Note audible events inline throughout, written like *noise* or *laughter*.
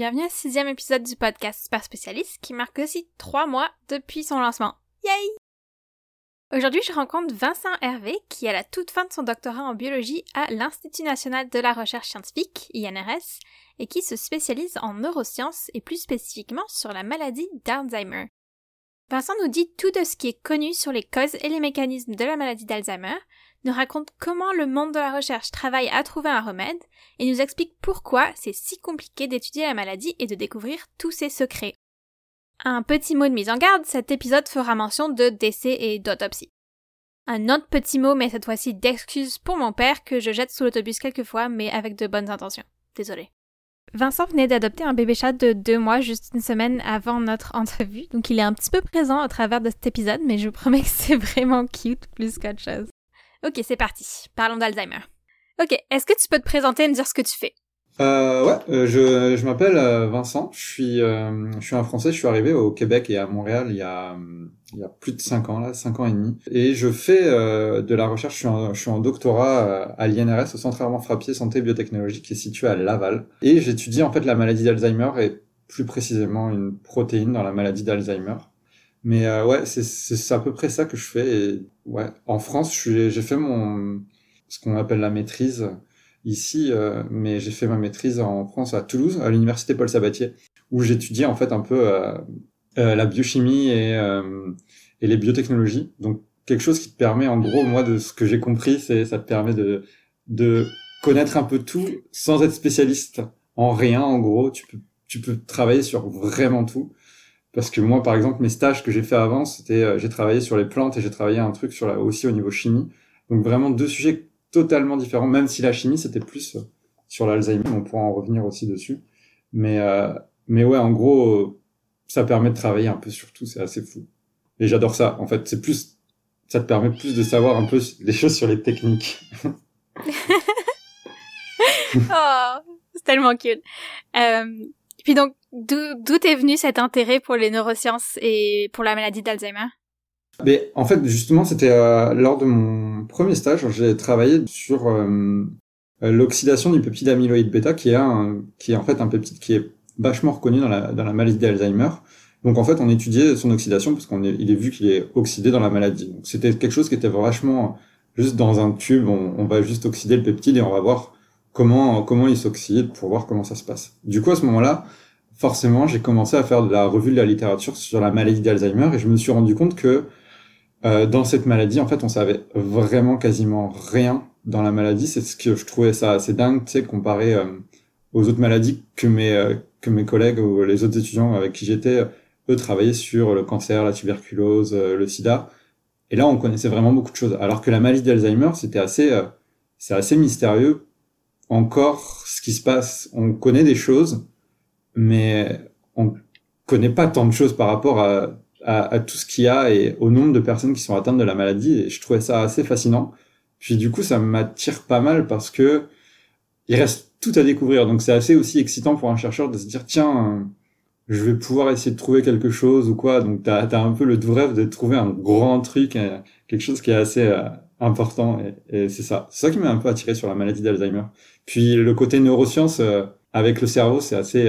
bienvenue au sixième épisode du podcast Super Spécialiste qui marque aussi trois mois depuis son lancement. Yay! Aujourd'hui, je rencontre Vincent Hervé qui, à la toute fin de son doctorat en biologie à l'Institut national de la recherche scientifique, INRS, et qui se spécialise en neurosciences et plus spécifiquement sur la maladie d'Alzheimer. Vincent nous dit tout de ce qui est connu sur les causes et les mécanismes de la maladie d'Alzheimer, nous raconte comment le monde de la recherche travaille à trouver un remède et nous explique pourquoi c'est si compliqué d'étudier la maladie et de découvrir tous ses secrets. Un petit mot de mise en garde, cet épisode fera mention de décès et d'autopsie. Un autre petit mot, mais cette fois-ci d'excuse pour mon père que je jette sous l'autobus quelquefois, mais avec de bonnes intentions. Désolé. Vincent venait d'adopter un bébé chat de deux mois juste une semaine avant notre *laughs* entrevue, donc il est un petit peu présent au travers de cet épisode, mais je vous promets que c'est vraiment cute plus qu'autre chose. Ok, c'est parti. Parlons d'Alzheimer. Ok, est-ce que tu peux te présenter et me dire ce que tu fais? Euh, ouais, euh, je, m'appelle euh, Vincent, je suis, euh, je suis un Français, je suis arrivé au Québec et à Montréal il y a, plus de 5 ans, là, 5 ans et demi. Et je fais de la recherche, je suis en, je suis en doctorat à l'INRS, au Centre Armand Frappier Santé Biotechnologie, qui est situé à Laval. Et j'étudie en fait la maladie d'Alzheimer et plus précisément une protéine dans la maladie d'Alzheimer. Mais ouais, c'est à peu près ça que je fais. Et ouais, en France, j'ai fait mon ce qu'on appelle la maîtrise ici, euh, mais j'ai fait ma maîtrise en France à Toulouse, à l'université Paul Sabatier, où j'étudiais en fait un peu euh, euh, la biochimie et, et les biotechnologies. Donc quelque chose qui te permet, en gros, moi, de ce que j'ai compris, c'est ça te permet de de connaître un peu tout sans être spécialiste en rien. En gros, tu peux tu peux travailler sur vraiment tout. Parce que moi, par exemple, mes stages que j'ai fait avant, c'était j'ai travaillé sur les plantes et j'ai travaillé un truc sur la, aussi au niveau chimie. Donc vraiment deux sujets totalement différent, même si la chimie, c'était plus euh, sur l'Alzheimer, on pourra en revenir aussi dessus. Mais, euh, mais ouais, en gros, euh, ça permet de travailler un peu sur tout, c'est assez fou. Et j'adore ça, en fait, c'est plus, ça te permet plus de savoir un peu les choses sur les techniques. *laughs* oh, c'est tellement. Euh, puis donc, d'où est venu cet intérêt pour les neurosciences et pour la maladie d'Alzheimer? Mais en fait, justement, c'était euh, lors de mon premier stage, j'ai travaillé sur euh, l'oxydation du peptide amyloïde bêta, qui est un, qui est en fait un peptide qui est vachement reconnu dans la, dans la maladie d'Alzheimer. Donc en fait, on étudiait son oxydation parce qu'on est, il est vu qu'il est oxydé dans la maladie. Donc c'était quelque chose qui était vachement juste dans un tube. On, va juste oxyder le peptide et on va voir comment comment il s'oxyde pour voir comment ça se passe. Du coup, à ce moment-là, forcément, j'ai commencé à faire de la revue de la littérature sur la maladie d'Alzheimer et je me suis rendu compte que euh, dans cette maladie, en fait, on savait vraiment quasiment rien dans la maladie. C'est ce que je trouvais ça assez dingue, tu sais, comparé euh, aux autres maladies que mes euh, que mes collègues ou les autres étudiants avec qui j'étais, eux travaillaient sur le cancer, la tuberculose, le sida. Et là, on connaissait vraiment beaucoup de choses. Alors que la maladie d'Alzheimer, c'était assez c'est assez mystérieux. Encore, ce qui se passe, on connaît des choses, mais on connaît pas tant de choses par rapport à à, tout ce qu'il y a et au nombre de personnes qui sont atteintes de la maladie. Et je trouvais ça assez fascinant. Puis du coup, ça m'attire pas mal parce que il reste tout à découvrir. Donc c'est assez aussi excitant pour un chercheur de se dire tiens, je vais pouvoir essayer de trouver quelque chose ou quoi. Donc t'as as un peu le doux rêve de trouver un grand truc, euh, quelque chose qui est assez euh, important. Et, c'est ça. C'est ça qui m'a un peu attiré sur la maladie d'Alzheimer. Puis le côté neurosciences euh, avec le cerveau, c'est assez.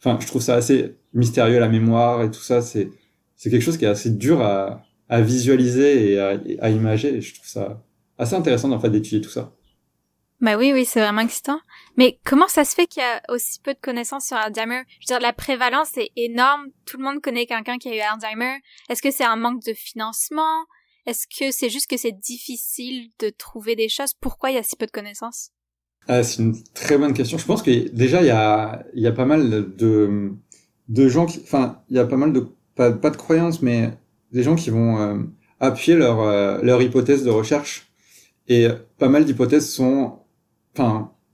Enfin, je trouve ça assez mystérieux la mémoire et tout ça. C'est c'est quelque chose qui est assez dur à, à visualiser et à, à, imager. Et je trouve ça assez intéressant en fait d'étudier tout ça. Bah oui, oui, c'est vraiment excitant. Mais comment ça se fait qu'il y a aussi peu de connaissances sur Alzheimer? Je veux dire, la prévalence est énorme. Tout le monde connaît quelqu'un qui a eu Alzheimer. Est-ce que c'est un manque de financement? Est-ce que c'est juste que c'est difficile de trouver des choses? Pourquoi il y a si peu de connaissances? Ah, C'est une très bonne question. Je pense que déjà il y a, y a pas mal de, de gens qui, enfin, il y a pas mal de pas, pas de croyances, mais des gens qui vont euh, appuyer leur, euh, leur hypothèse de recherche. Et pas mal d'hypothèses sont,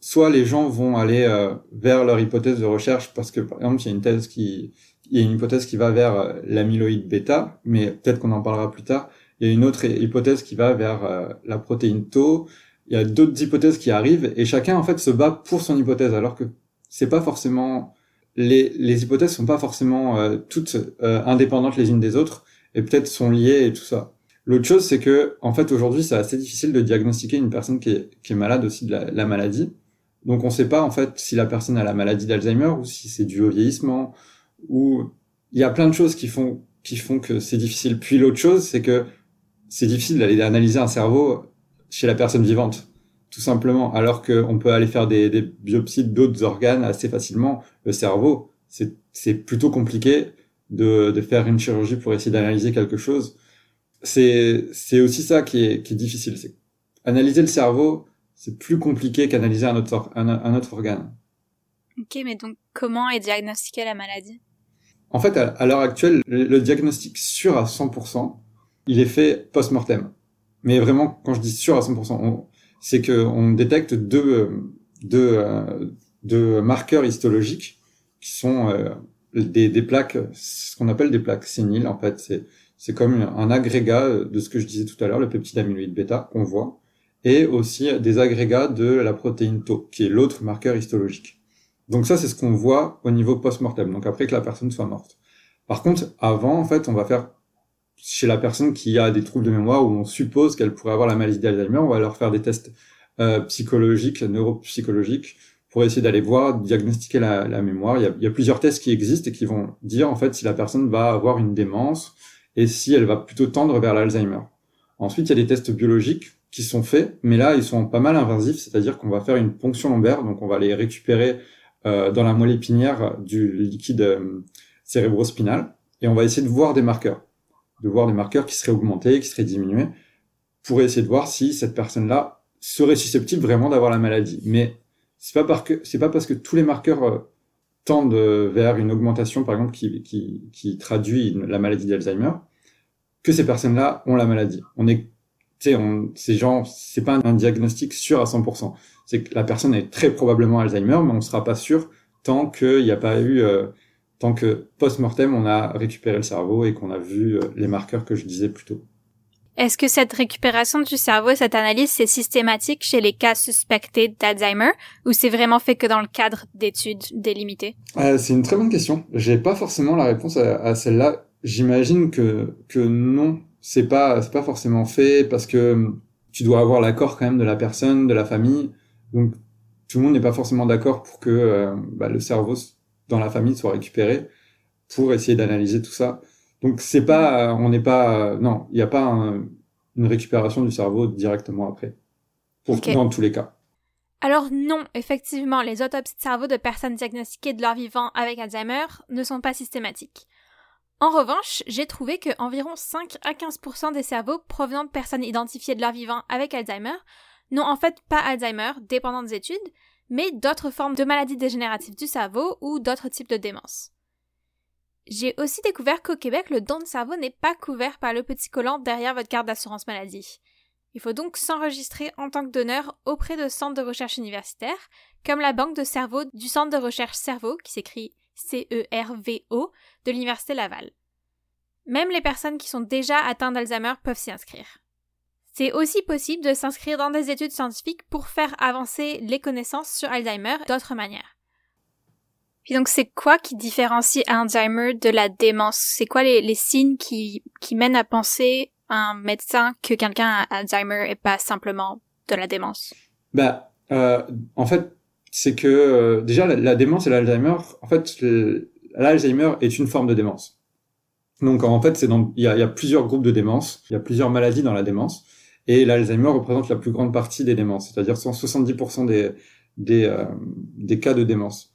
soit les gens vont aller euh, vers leur hypothèse de recherche parce que, par exemple, il y a une thèse qui, il y a une hypothèse qui va vers l'amyloïde bêta, mais peut-être qu'on en parlera plus tard. Il y a une autre hypothèse qui va vers la protéine tau. Il y a d'autres hypothèses qui arrivent et chacun en fait se bat pour son hypothèse alors que c'est pas forcément les, les hypothèses sont pas forcément euh, toutes euh, indépendantes les unes des autres et peut-être sont liées et tout ça. L'autre chose, c'est que en fait aujourd'hui, c'est assez difficile de diagnostiquer une personne qui est, qui est malade aussi de la, maladie. Donc on ne sait pas en fait si la personne a la maladie d'Alzheimer ou si c'est dû au vieillissement ou il y a plein de choses qui font qui font que c'est difficile. Puis l'autre chose, c'est que c'est difficile d'aller analyser un cerveau chez la personne vivante, tout simplement. Alors qu'on peut aller faire des, des biopsies d'autres organes assez facilement. Le cerveau, c'est plutôt compliqué de, de faire une chirurgie pour essayer d'analyser quelque chose. C'est c'est aussi ça qui est, qui est difficile. C'est analyser le cerveau, c'est plus compliqué qu'analyser un autre, un, un autre organe. Ok, mais donc comment est diagnostiquée la maladie? En fait, à, l'heure actuelle, le, diagnostic sûr à 100%, il est fait post-mortem. Mais vraiment, quand je dis sûr à 100%, c'est qu'on détecte deux, deux, deux marqueurs histologiques qui sont euh, des, des plaques, ce qu'on appelle des plaques séniles. En fait, c'est c'est comme un agrégat de ce que je disais tout à l'heure, le peptide amyloïde bêta qu'on voit, et aussi des agrégats de la protéine Tau, qui est l'autre marqueur histologique. Donc ça, c'est ce qu'on voit au niveau post-mortem, donc après que la personne soit morte. Par contre, avant, en fait, on va faire chez la personne qui a des troubles de mémoire où on suppose qu'elle pourrait avoir la maladie d'Alzheimer, on va leur faire des tests euh, psychologiques, neuropsychologiques, pour essayer d'aller voir, diagnostiquer la, la mémoire. Il y, a, il y, a, plusieurs tests qui existent et qui vont dire en fait si la personne va avoir une démence et si elle va plutôt tendre vers l'Alzheimer. Ensuite, il y a des tests biologiques qui sont faits, mais là, ils sont pas mal invasifs, c'est-à-dire qu'on va faire une ponction lombaire, donc on va les récupérer euh, dans la moelle épinière du liquide euh, cérébrospinal, et on va essayer de voir des marqueurs, de voir des marqueurs qui seraient augmentés, qui seraient diminués, pour essayer de voir si cette personne-là serait susceptible vraiment d'avoir la maladie. Mais c'est pas parce que c'est pas parce que tous les marqueurs euh, tendent vers une augmentation, par exemple, qui traduit la maladie d'Alzheimer, que ces personnes-là ont la maladie. On est, tu sais, on, ces gens, c'est pas un diagnostic sûr à 100%. C'est que la personne est très probablement Alzheimer, mais on sera pas sûr tant qu'il n'y a pas eu, euh, tant que post-mortem, on a récupéré le cerveau et qu'on a vu euh, les marqueurs que je disais plus tôt. Est-ce que cette récupération du cerveau, cette analyse, c'est systématique chez les cas suspectés d'Alzheimer ou c'est vraiment fait que dans le cadre d'études délimitées? Euh, C'est une très bonne question. J'ai pas forcément la réponse à, celle-là. J'imagine que que non, c'est pas c'est pas forcément fait parce que tu dois avoir l'accord quand même de la personne, de la famille. Donc tout le monde n'est pas forcément d'accord pour que euh, bah, le cerveau dans la famille soit récupéré pour essayer d'analyser tout ça. Donc c'est pas, on n'est pas, non, il n'y a pas une récupération du cerveau directement après, pour, dans tous les cas. Alors non, effectivement, les autopsies de cerveau de personnes diagnostiquées de leur vivant avec Alzheimer ne sont pas systématiques. En revanche, j'ai trouvé que environ 5 à 15% des cerveaux provenant de personnes identifiées de leur vivant avec Alzheimer n'ont en fait pas Alzheimer, dépendant des études, mais d'autres formes de maladies dégénératives du cerveau ou d'autres types de démence. J'ai aussi découvert qu'au Québec, le don de cerveau n'est pas couvert par le petit collant derrière votre carte d'assurance maladie. Il faut donc s'enregistrer en tant que donneur auprès de centres de recherche universitaires, comme la banque de cerveau du centre de recherche cerveau, qui s'écrit C-E-R-V-O, de l'Université Laval. Même les personnes qui sont déjà atteintes d'Alzheimer peuvent s'y inscrire. C'est aussi possible de s'inscrire dans des études scientifiques pour faire avancer les connaissances sur Alzheimer d'autres manières. Puis donc, c'est quoi qui différencie Alzheimer de la démence? C'est quoi les, signes qui, qui mènent à penser un médecin que quelqu'un a Alzheimer et pas simplement de la démence? Bah, euh, en fait, c'est que euh, déjà la, démence et l'Alzheimer, en fait, l'Alzheimer est une forme de démence. Donc en fait, c'est il y y a plusieurs groupes de démence, il y a plusieurs maladies dans la démence, et l'Alzheimer représente la plus grande partie des démences, c'est-à-dire 170% des des, euh, des cas de démence.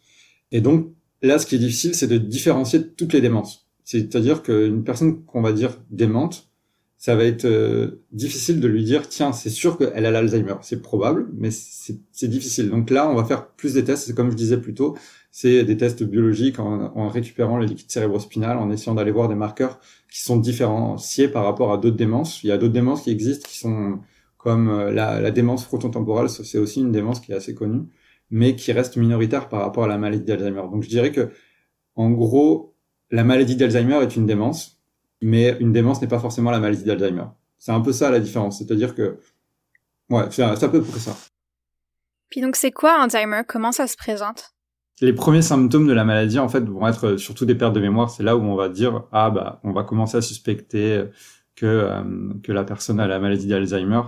Et donc, là, ce qui est difficile, c'est de différencier toutes les démences. C'est-à-dire qu'une personne qu'on va dire démente, ça va être euh, difficile de lui dire, tiens, c'est sûr qu'elle a l'Alzheimer. C'est probable, mais c'est difficile. Donc là, on va faire plus des tests. Comme je disais plus tôt, c'est des tests biologiques en, en, récupérant le liquide cérébrospinal, en essayant d'aller voir des marqueurs qui sont différenciés par rapport à d'autres démences. Il y a d'autres démences qui existent qui sont comme euh, la, la démence frontotemporale, c'est aussi une démence qui est assez connue mais qui reste minoritaire par rapport à la maladie d'Alzheimer. Donc je dirais que, en gros, la maladie d'Alzheimer est une démence, mais une démence n'est pas forcément la maladie d'Alzheimer. C'est un peu ça la différence, c'est-à-dire que, ouais, c'est à peu près ça. Puis donc c'est quoi Alzheimer? Comment ça se présente? Les premiers symptômes de la maladie, en fait, vont être surtout des pertes de mémoire. C'est là où on va dire, ah bah, on va commencer à suspecter que euh, que la personne a la maladie d'Alzheimer.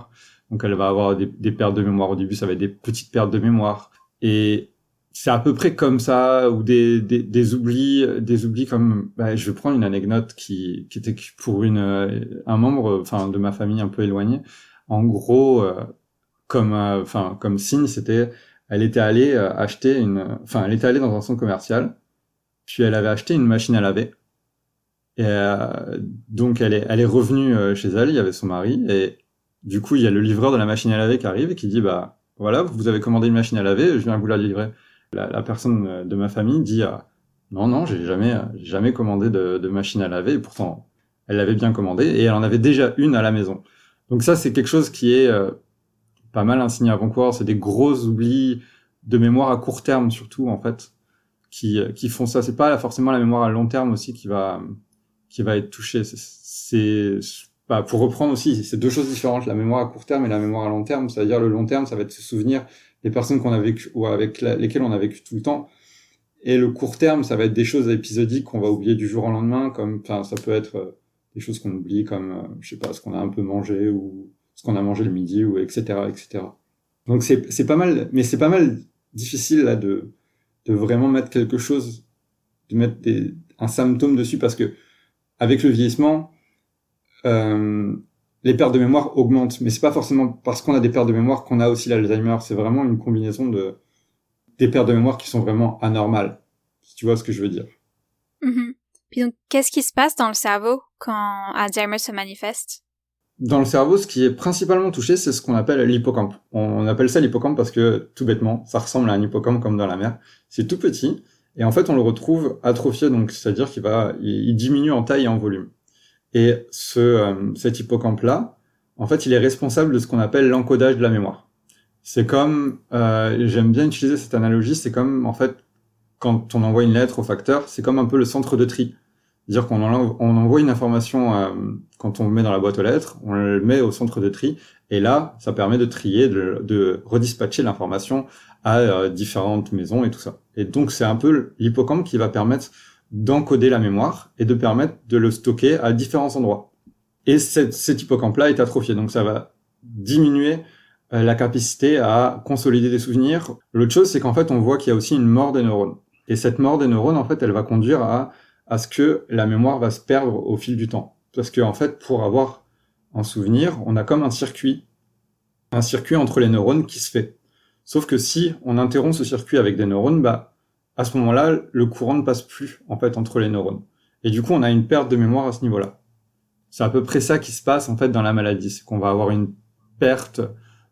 Donc, elle va avoir des, des, pertes de mémoire. Au début, ça va être des petites pertes de mémoire et c'est à peu près comme ça ou des, des, des oublis des oublis comme bah, je vais prendre une anecdote qui qui était pour une euh, un membre enfin de ma famille un peu éloignée. En gros euh, comme euh, enfin comme signe c'était elle était allée acheter une enfin elle était allée dans un centre commercial puis elle avait acheté une machine à laver. Et donc elle est elle est revenue chez elle il y avait son mari et du coup il y a le livreur de la machine à laver qui arrive et qui dit bah voilà vous avez commandé une machine à laver je viens vous la livrer la, personne euh, de ma famille dit ah, non non j'ai jamais euh, jamais commandé de, machine à laver. Et pourtant elle l'avait bien commandé et elle en avait déjà une à la maison. Donc ça c'est quelque chose qui est euh, pas mal insigné à Vancouver c'est des gros oublis de mémoire à court terme surtout en fait qui qui font ça. C'est pas forcément la mémoire à long terme aussi qui va qui va être touchée. C'est bah, pour reprendre aussi, c'est deux choses différentes, la mémoire à court terme et la mémoire à long terme. C'est-à-dire le long terme, ça va être se souvenir les personnes qu'on a vécu ou avec lesquelles on a vécu tout le temps. Et le court terme, ça va être des choses épisodiques qu'on va oublier du jour au lendemain, comme, enfin, ça peut être euh, des choses qu'on oublie, comme, euh, je sais pas, ce qu'on a un peu mangé ou ce qu'on a mangé le midi ou etc. etc. Donc c'est c'est pas mal, mais c'est pas mal difficile là de de vraiment mettre quelque chose, de mettre des, un symptôme dessus parce que avec le vieillissement, les pertes de mémoire augmentent. Mais c'est pas forcément parce qu'on a des pertes de mémoire qu'on a aussi l'Alzheimer. C'est vraiment une combinaison de des pertes de mémoire qui sont vraiment anormales. Si tu vois ce que je veux dire. Mm-hmm. Puis donc, qu'est-ce qui se passe dans le cerveau quand Alzheimer se manifeste? Dans le cerveau, ce qui est principalement touché, c'est ce qu'on appelle l'hippocampe. On appelle ça l'hippocampe parce que, tout bêtement, ça ressemble à un hippocampe comme dans la mer. C'est tout petit. Et en fait, on le retrouve atrophié, donc c'est-à-dire qu'il va, il diminue en taille et en volume. Et ce, euh, cet hippocampe-là, en fait, il est responsable de ce qu'on appelle l'encodage de la mémoire. C'est comme, euh, j'aime bien utiliser cette analogie, c'est comme, en fait, quand on envoie une lettre au facteur, c'est comme un peu le centre de tri. C'est-à-dire qu'on on envoie une information euh, quand on met dans la boîte aux lettres, on le met au centre de tri, et là, ça permet de trier, de, de redispatcher l'information à différentes maisons et tout ça. Et donc, c'est un peu l'hippocampe qui va permettre d'encoder la mémoire et de permettre de le stocker à différents endroits. Et cette, cet hippocampe-là est atrophié, donc ça va diminuer euh, la capacité à consolider des souvenirs. L'autre chose, c'est qu'en fait, on voit qu'il y a aussi une mort des neurones. Et cette mort des neurones, en fait, elle va conduire à, à ce que la mémoire va se perdre au fil du temps. Parce que, en fait, pour avoir un souvenir, on a comme un circuit, un circuit entre les neurones qui se fait. Sauf que si on interrompt ce circuit avec des neurones, bah, à ce moment-là, le courant ne passe plus en fait entre les neurones. Et du coup, on a une perte de mémoire à ce niveau-là. C'est à peu près ça qui se passe en fait dans la maladie, c'est qu'on va avoir une perte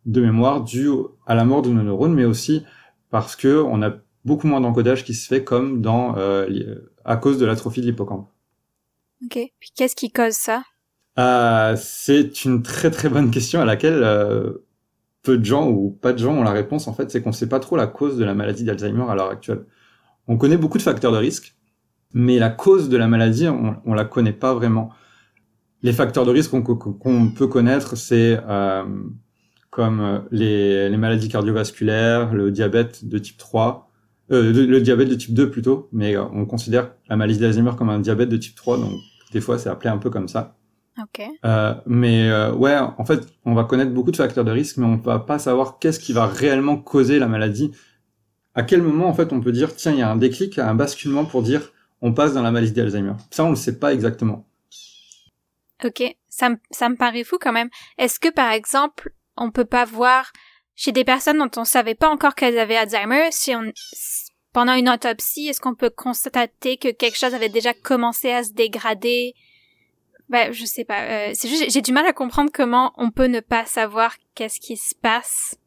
de mémoire due à la mort de nos neurones, mais aussi parce que on a beaucoup moins d'encodage qui se fait comme dans euh, à cause de l'atrophie de l'hippocampe. Ok. Puis qu'est-ce qui cause ça? Euh, C'est une très très bonne question à laquelle euh, peu de gens ou pas de gens ont la réponse. En fait, c'est qu'on ne sait pas trop la cause de la maladie d'Alzheimer à l'heure actuelle. On connaît beaucoup de facteurs de risque, mais la cause de la maladie, on, on la connaît pas vraiment. Les facteurs de risque qu'on peut connaître, c'est euh, comme euh, les, les, maladies cardiovasculaires, le diabète de type 3, euh, le diabète de type 2 plutôt, mais euh, on considère la maladie d'Alzheimer comme un diabète de type 3, donc des fois c'est appelé un peu comme ça. Okay. Euh, mais euh, ouais, en fait, on va connaître beaucoup de facteurs de risque, mais on va pas savoir qu'est-ce qui va réellement causer la maladie à quel moment en fait on peut dire tiens il y a un déclic, un basculement pour dire on passe dans la maladie d'Alzheimer. Ça on le sait pas exactement. Ok, ça me ça me paraît fou quand même. Est-ce que par exemple on peut pas voir chez des personnes dont on savait pas encore qu'elles avaient Alzheimer si on pendant une autopsie est-ce qu'on peut constater que quelque chose avait déjà commencé à se dégrader? Ben, je sais pas. Euh, c'est juste, j'ai du mal à comprendre comment on peut ne pas savoir qu'est-ce qui se passe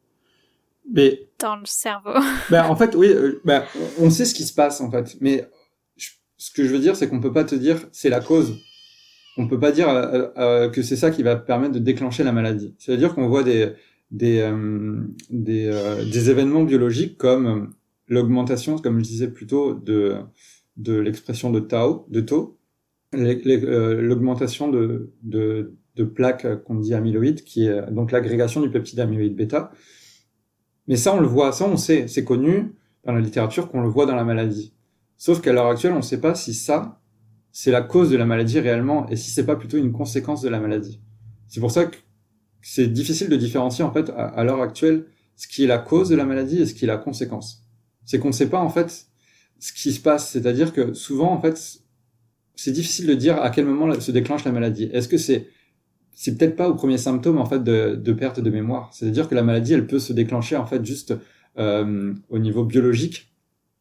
mais, dans le cerveau. *laughs* ben, en fait, oui, euh, ben, on sait ce qui se passe, en fait. Mais ce que je veux dire, c'est qu'on peut pas te dire c'est la cause. On peut pas dire euh, euh, que c'est ça qui va permettre de déclencher la maladie. C'est-à-dire qu'on voit des des des, des événements biologiques comme l'augmentation, comme je disais plus tôt, de de l'expression de tau, de taux, l'augmentation de, de de plaques qu'on dit amyloïdes, qui est donc l'agrégation du peptide amyloïde bêta, mais ça, on le voit, ça, on sait, c'est connu dans la littérature qu'on le voit dans la maladie. Sauf qu'à l'heure actuelle, on ne sait pas si ça, c'est la cause de la maladie réellement, et si c'est pas plutôt une conséquence de la maladie. C'est pour ça que c'est difficile de différencier, en fait, à, l'heure actuelle, ce qui est la cause de la maladie et ce qui est la conséquence. C'est qu'on ne sait pas en fait ce qui se passe. C'est-à-dire que souvent en fait, c'est difficile de dire à quel moment se déclenche la maladie. Est-ce que c'est c'est peut-être pas au premier symptôme en fait de, de perte de mémoire. C'est-à-dire que la maladie, elle peut se déclencher en fait juste euh, au niveau biologique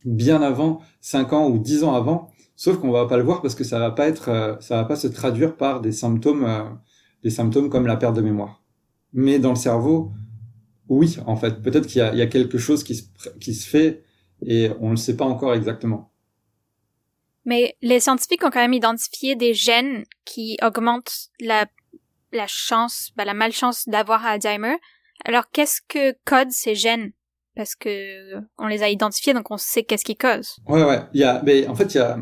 bien avant 5 ans ou 10 ans avant. Sauf qu'on va pas le voir parce que ça va pas être, euh, ça va pas se traduire par des symptômes, euh, des symptômes comme la perte de mémoire. Mais dans le cerveau, oui, en fait, peut-être qu'il y, y a, quelque chose qui se, qui se fait et on ne le sait pas encore exactement. Mais les scientifiques ont quand même identifié des gènes qui augmentent la la chance, bah, la malchance d'avoir Alzheimer. Alors qu'est-ce que code ces gènes? Parce que on les a identifiés, donc on sait qu'est-ce qui cause. Ouais, ouais. Il y a, mais en fait, il y a,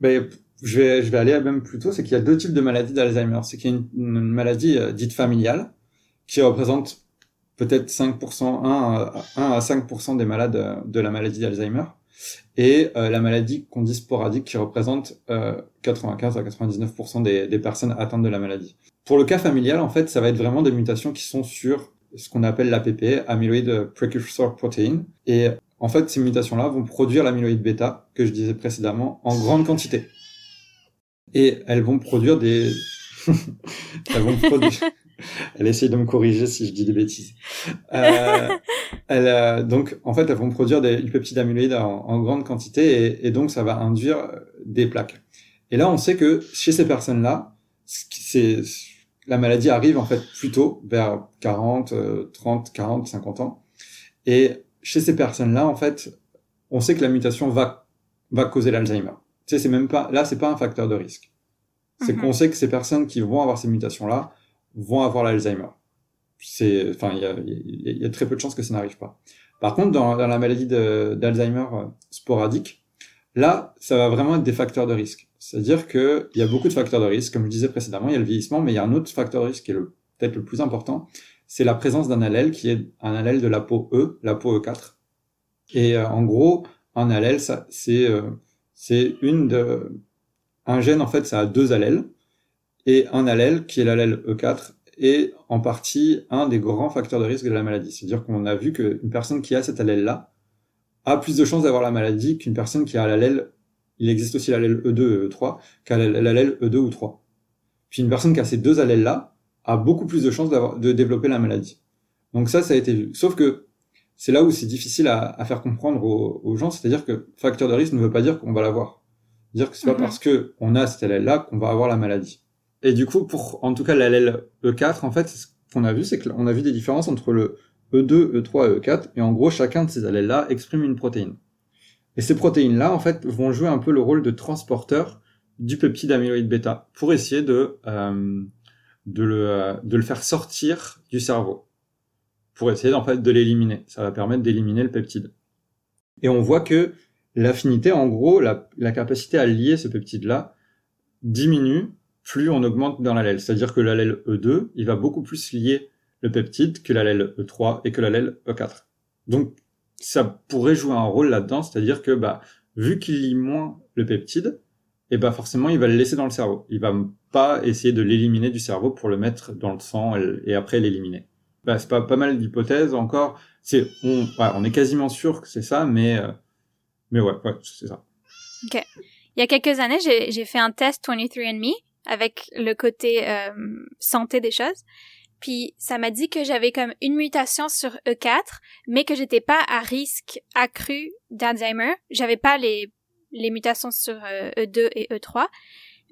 ben, je vais, je vais aller même plus tôt, c'est qu'il y a deux types de maladies d'Alzheimer. C'est qu'il y a une, maladie euh, dite familiale qui représente peut-être 5%, 1, 1 à 5% des malades euh, de la maladie d'Alzheimer et euh, la maladie qu'on dit sporadique qui représente 95 à 99% des, des personnes atteintes de la maladie. Pour le cas familial, en fait, ça va être vraiment des mutations qui sont sur ce qu'on appelle l'APP, Amyloid Precursor Protein. Et en fait, ces mutations-là vont produire l'amyloïde bêta, que je disais précédemment, en grande quantité. Et elles vont produire des... *laughs* elles vont produire... *laughs* Elle essaye de me corriger si je dis des bêtises. Euh, elle, euh, donc, en fait, elles vont produire des, du peptide amyloïde en, grande quantité et, et, donc ça va induire des plaques. Et là, on sait que chez ces personnes-là, c'est la maladie arrive en fait plus tôt, vers 40, 30, 40, 50 ans. Et chez ces personnes-là, en fait, on sait que la mutation va va causer l'Alzheimer. Tu sais, c'est même pas là, c'est pas un facteur de risque. C'est mhm. qu'on sait que ces personnes qui vont avoir ces mutations-là vont avoir l'Alzheimer. C'est, enfin, il y a, y a, très peu de chances que ça n'arrive pas. Par contre, dans, dans la maladie d'Alzheimer euh, sporadique, là, ça va vraiment être des facteurs de risque. C'est-à-dire qu'il y a beaucoup de facteurs de risque. Comme je disais précédemment, il y a le vieillissement, mais il y a un autre facteur de risque qui est peut-être le plus important. C'est la présence d'un allèle qui est un allèle de la peau E, la peau E4. Et euh, en gros, un allèle, euh, c'est une de, un gène, en fait, ça a deux allèles. Et un allèle, qui est l'allèle E4, est en partie un des grands facteurs de risque de la maladie. C'est-à-dire qu'on a vu qu'une personne qui a cet allèle-là a plus de chances d'avoir la maladie qu'une personne qui a l'allèle il existe aussi l'allèle E2 et E3 qu'à l'allèle E2 ou 3. Puis une personne qui a ces deux allèles-là a beaucoup plus de chances de développer la maladie. Donc ça, ça a été vu. Sauf que c'est là où c'est difficile à, faire comprendre aux, gens, c'est-à-dire que facteur de risque ne veut pas dire qu'on va l'avoir. Dire que c'est pas mhm. parce que on a cet allèle-là qu'on va avoir la maladie. Et du coup, pour en tout cas l'allèle E4, en fait, ce qu'on a vu, c'est qu'on a vu des différences entre le E2, E3 et E4, et en gros, chacun de ces allèles-là exprime une protéine. Et ces protéines-là, en fait, vont jouer un peu le rôle de transporteur du peptide amyloïde bêta pour essayer de, euh, de, le, de le faire sortir du cerveau. Pour essayer, en fait, de l'éliminer. Ça va permettre d'éliminer le peptide. Et on voit que l'affinité, en gros, la, la capacité à lier ce peptide-là diminue plus on augmente dans l'allèle. C'est-à-dire que l'allèle E2, il va beaucoup plus lier le peptide que l'allèle E3 et que l'allèle E4. Donc, ça pourrait jouer un rôle là-dedans, c'est-à-dire que bah vu qu'il lit moins le peptide, et eh bah forcément il va le laisser dans le cerveau. Il va pas essayer de l'éliminer du cerveau pour le mettre dans le sang et, après l'éliminer. Bah c'est pas pas mal d'hypothèses encore. C'est on est quasiment sûr que c'est ça, mais euh, mais ouais ouais c'est ça. Ok. Il y a quelques années, j'ai fait un test 23andMe avec le côté euh, santé des choses. Puis ça m'a dit que j'avais comme une mutation sur E4, mais que j'étais pas à risque accru d'Alzheimer. J'avais pas les les mutations sur E2 euh, e et E3.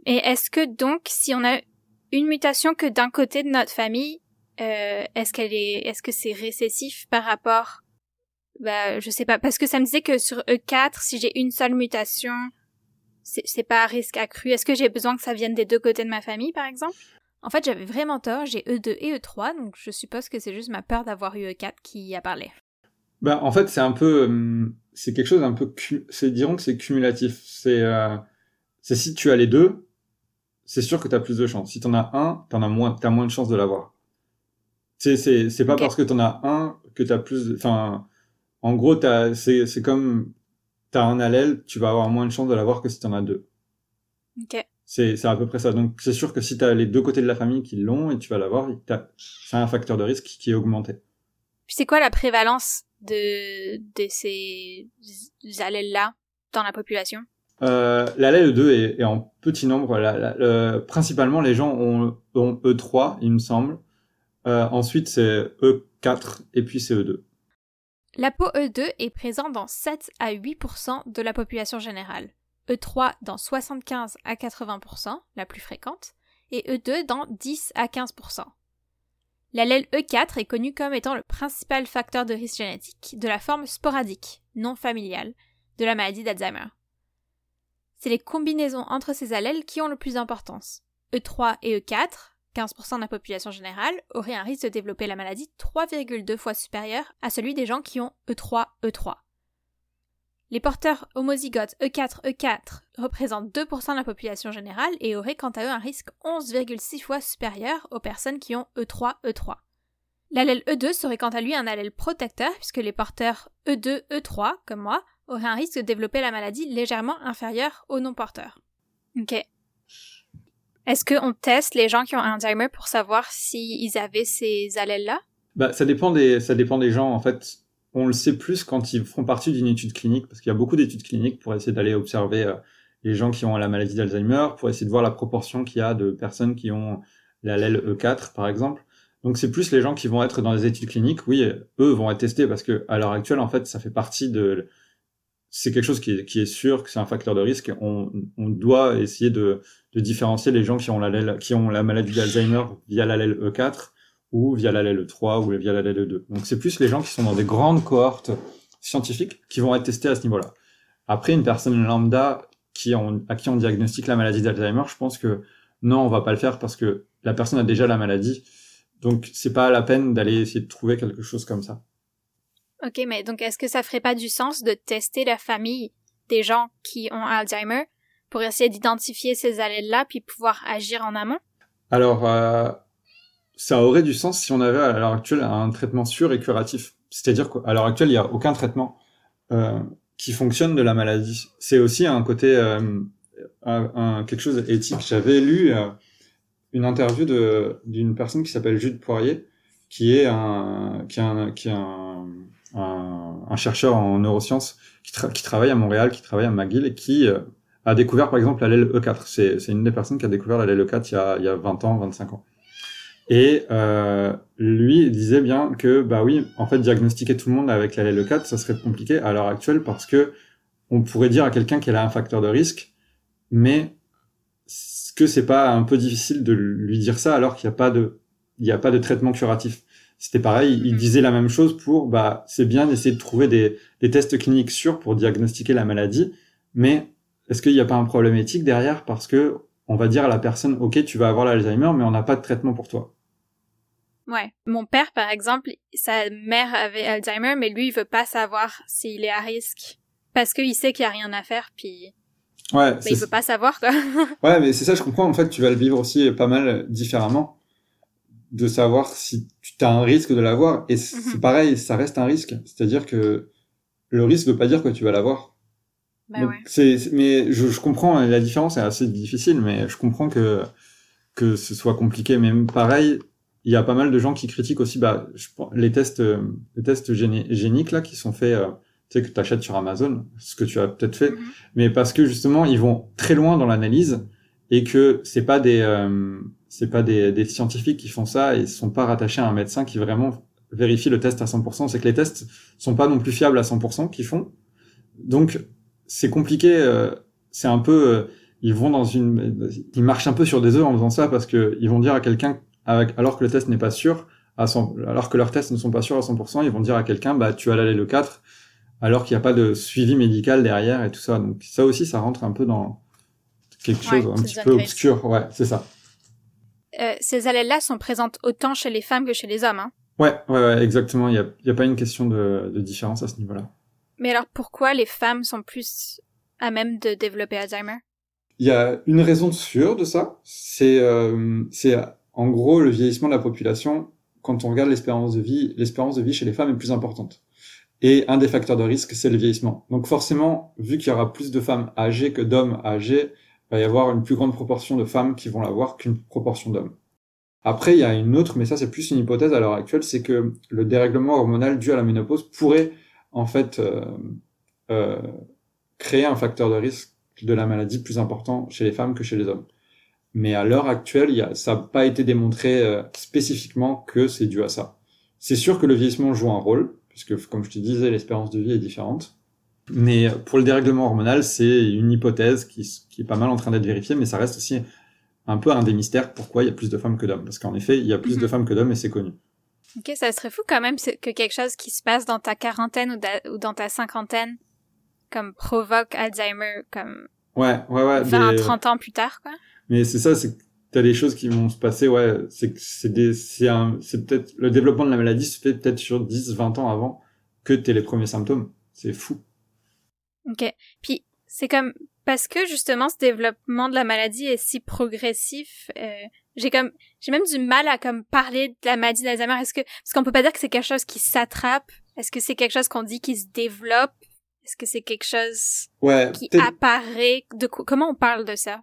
Et est-ce que donc si on a une mutation que d'un côté de notre famille, euh, est-ce qu'elle est est-ce que c'est récessif par rapport bah je sais pas parce que ça me disait que sur E4 si j'ai une seule mutation c'est pas à risque accru. Est-ce que j'ai besoin que ça vienne des deux côtés de ma famille par exemple? En fait, j'avais vraiment tort, j'ai E2 et E3, donc je suppose que c'est juste ma peur d'avoir eu E4 qui a parlé. Bah, en fait, c'est un peu, hum, c'est quelque chose un peu, c'est dirons que c'est cumulatif. C'est, euh, c'est si tu as les deux, c'est sûr que tu as plus de chance. Si tu en as un, tu as moins, as moins de chances de l'avoir. C'est, c'est, c'est pas parce que tu en as un que tu as plus, enfin, en gros, c'est, c'est comme, tu as un allèle, tu vas avoir moins de chances de l'avoir que si tu en as deux. Ok. C'est à peu près ça. Donc c'est sûr que si tu as les deux côtés de la famille qui l'ont et tu vas l'avoir, c'est un facteur de risque qui est augmenté. Puis c'est quoi la prévalence de, de ces allèles-là dans la population? Euh, L'allèle 2 est, est, en petit nombre. La, la, principalement, les gens ont, ont, E3, il me semble. Euh, ensuite, c'est E4 et puis c'est E2. La peau E2 est présente dans 7 à 8% de la population générale. E3 dans 75 à 80%, la plus fréquente, et E2 dans 10 à 15%. L'allèle E4 est connu comme étant le principal facteur de risque génétique de la forme sporadique, non familiale, de la maladie d'Alzheimer. C'est les combinaisons entre ces allèles qui ont le plus d'importance. E3 et E4, 15% de la population générale, auraient un risque de développer la maladie 3,2 fois supérieur à celui des gens qui ont E3, E3. Les porteurs homozygotes E4, E4 représentent 2% de la population générale et auraient quant à eux un risque 11,6 fois supérieur aux personnes qui ont E3, E3. L'allèle E2 serait quant à lui un allèle protecteur puisque les porteurs E2, E3, comme moi, auraient un risque de développer la maladie légèrement inférieur aux non-porteurs. Ok. Est-ce qu'on teste les gens qui ont Alzheimer pour savoir s'ils avaient ces allèles-là? Bah, ça dépend des ça dépend des gens en fait on le sait plus quand ils font partie d'une étude clinique, parce qu'il y a beaucoup d'études cliniques pour essayer d'aller observer euh, les gens qui ont la maladie d'Alzheimer, pour essayer de voir la proportion qu'il y a de personnes qui ont l'allèle E4, par exemple. Donc c'est plus les gens qui vont être dans les études cliniques, oui, eux vont être testés parce que à l'heure actuelle, en fait, ça fait partie de, c'est quelque chose qui est, sûr que c'est un facteur de risque. On, doit essayer de, différencier les gens qui ont qui ont la maladie d'Alzheimer via l'allèle E4 ou via l'allèle 3 ou via l'allèle 2. Donc c'est plus les gens qui sont dans des grandes cohortes scientifiques qui vont être testés à ce niveau-là. Après, une personne lambda qui on, à qui on diagnostique la maladie d'Alzheimer, je pense que non, on va pas le faire parce que la personne a déjà la maladie. Donc c'est pas la peine d'aller essayer de trouver quelque chose comme ça. Ok, mais donc est-ce que ça ferait pas du sens de tester la famille des gens qui ont Alzheimer pour essayer d'identifier ces allèles-là puis pouvoir agir en amont? Alors, euh, ça aurait du sens si on avait à l'heure actuelle un traitement sûr et curatif. C'est-à-dire qu'à l'heure actuelle, il n'y a aucun traitement euh, qui fonctionne de la maladie. C'est aussi un côté, euh, quelque chose d'éthique. J'avais lu euh, une interview d'une personne qui s'appelle Jude Poirier, qui est un, chercheur en neurosciences qui, travaille à Montréal, qui travaille à McGill et qui a découvert par exemple l'allèle E4. C'est, c'est une des personnes qui a découvert l'allèle E4 il y a, il y a 20 ans, 25 ans. Et euh, lui disait bien que bah oui, en fait, diagnostiquer tout le monde avec la LE4, ça serait compliqué à l'heure actuelle parce que on pourrait dire à quelqu'un qu'elle a un facteur de risque, mais que c'est pas un peu difficile de lui dire ça alors qu'il n'y a pas de il y a pas de traitement curatif. C'était pareil, il mm. disait la même chose pour bah c'est bien d'essayer de trouver des, des tests cliniques sûrs pour diagnostiquer la maladie, mais est-ce qu'il n'y a pas un problème éthique derrière parce que on va dire à la personne ok tu vas avoir l'Alzheimer mais on n'a pas de traitement pour toi. Ouais. Mon père, par exemple, sa mère avait Alzheimer, mais lui, il veut pas savoir s'il est à risque. Parce qu'il sait qu'il y a rien à faire, puis... Ouais. Mais il veut pas savoir, quoi. *laughs* ouais, mais c'est ça, je comprends. En fait, tu vas le vivre aussi pas mal différemment. De savoir si tu as un risque de l'avoir. Et c'est mhm. pareil, ça reste un risque. C'est-à-dire que le risque veut pas dire que tu vas l'avoir. Bah ouais. C'est, mais je, je comprends, la différence est assez difficile, mais je comprends que, que ce soit compliqué. Mais pareil, il y a pas mal de gens qui critiquent aussi bah, je, les tests, euh, les tests géniques là qui sont faits, euh, tu sais que tu achètes sur Amazon, ce que tu as peut-être fait, mhm. mais parce que justement ils vont très loin dans l'analyse et que c'est pas des euh, c'est pas des, des, scientifiques qui font ça et ils sont pas rattachés à un médecin qui vraiment vérifie le test à 100%. C'est que les tests sont pas non plus fiables à 100% qu'ils font. Donc c'est compliqué. Euh, c'est un peu ils vont dans une ils marchent un peu sur des œufs en faisant ça parce que ils vont dire à quelqu'un alors que le test n'est pas sûr, à 100, alors que leurs tests ne sont pas sûrs à 100%, ils vont dire à quelqu'un, bah, tu as l'allèle 4, alors qu'il n'y a pas de suivi médical derrière et tout ça. Donc, ça aussi, ça rentre un peu dans quelque chose un petit peu obscur. Ouais, c'est ça. Euh, ces allèles-là sont présentes autant chez les femmes que chez les hommes, hein. Ouais, ouais, ouais, exactement. Il n'y a, y a pas une question de, de différence à ce niveau-là. Mais alors, pourquoi les femmes sont plus à même de développer Alzheimer? Il y a une raison sûre de ça. C'est, euh, c'est en gros, le vieillissement de la population, quand on regarde l'espérance de vie, l'espérance de vie chez les femmes est plus importante. Et un des facteurs de risque, c'est le vieillissement. Donc forcément, vu qu'il y aura plus de femmes âgées que d'hommes âgés, il va y avoir une plus grande proportion de femmes qui vont l'avoir qu'une proportion d'hommes. Après, il y a une autre, mais ça c'est plus une hypothèse à l'heure actuelle, c'est que le dérèglement hormonal dû à la ménopause pourrait en fait euh, euh, créer un facteur de risque de la maladie plus important chez les femmes que chez les hommes. Mais à l'heure actuelle, il y a, ça n'a pas été démontré euh, spécifiquement que c'est dû à ça. C'est sûr que le vieillissement joue un rôle, puisque comme je te disais, l'espérance de vie est différente. Mais pour le dérèglement hormonal, c'est une hypothèse qui, qui est pas mal en train d'être vérifiée, mais ça reste aussi un peu un des mystères pourquoi il y a plus de femmes que d'hommes. Parce qu'en effet, il y a plus de Mhm. femmes que d'hommes et c'est connu. Ok, ça serait fou quand même que quelque chose qui se passe dans ta quarantaine ou, da- ou dans ta cinquantaine, comme provoque Alzheimer, comme Ouais, ouais, ouais. 20, des- 30 ans plus tard, quoi. Mais c'est ça, c'est que t'as des choses qui vont se passer, ouais. C'est c'est des, c'est un, c'est peut-être, le développement de la maladie se fait peut-être sur 10, 20 ans avant que t'aies les premiers symptômes. C'est fou. Ok. Puis c'est comme parce que justement ce développement de la maladie est si progressif, euh, j'ai comme j'ai même du mal à comme parler de la maladie d'Alzheimer. Est-ce que parce qu'on peut pas dire que c'est quelque chose qui s'attrape? Est-ce que c'est quelque chose qu'on dit qui se développe? Est-ce que c'est quelque chose Ouais, qui apparaît? De comment on parle de ça?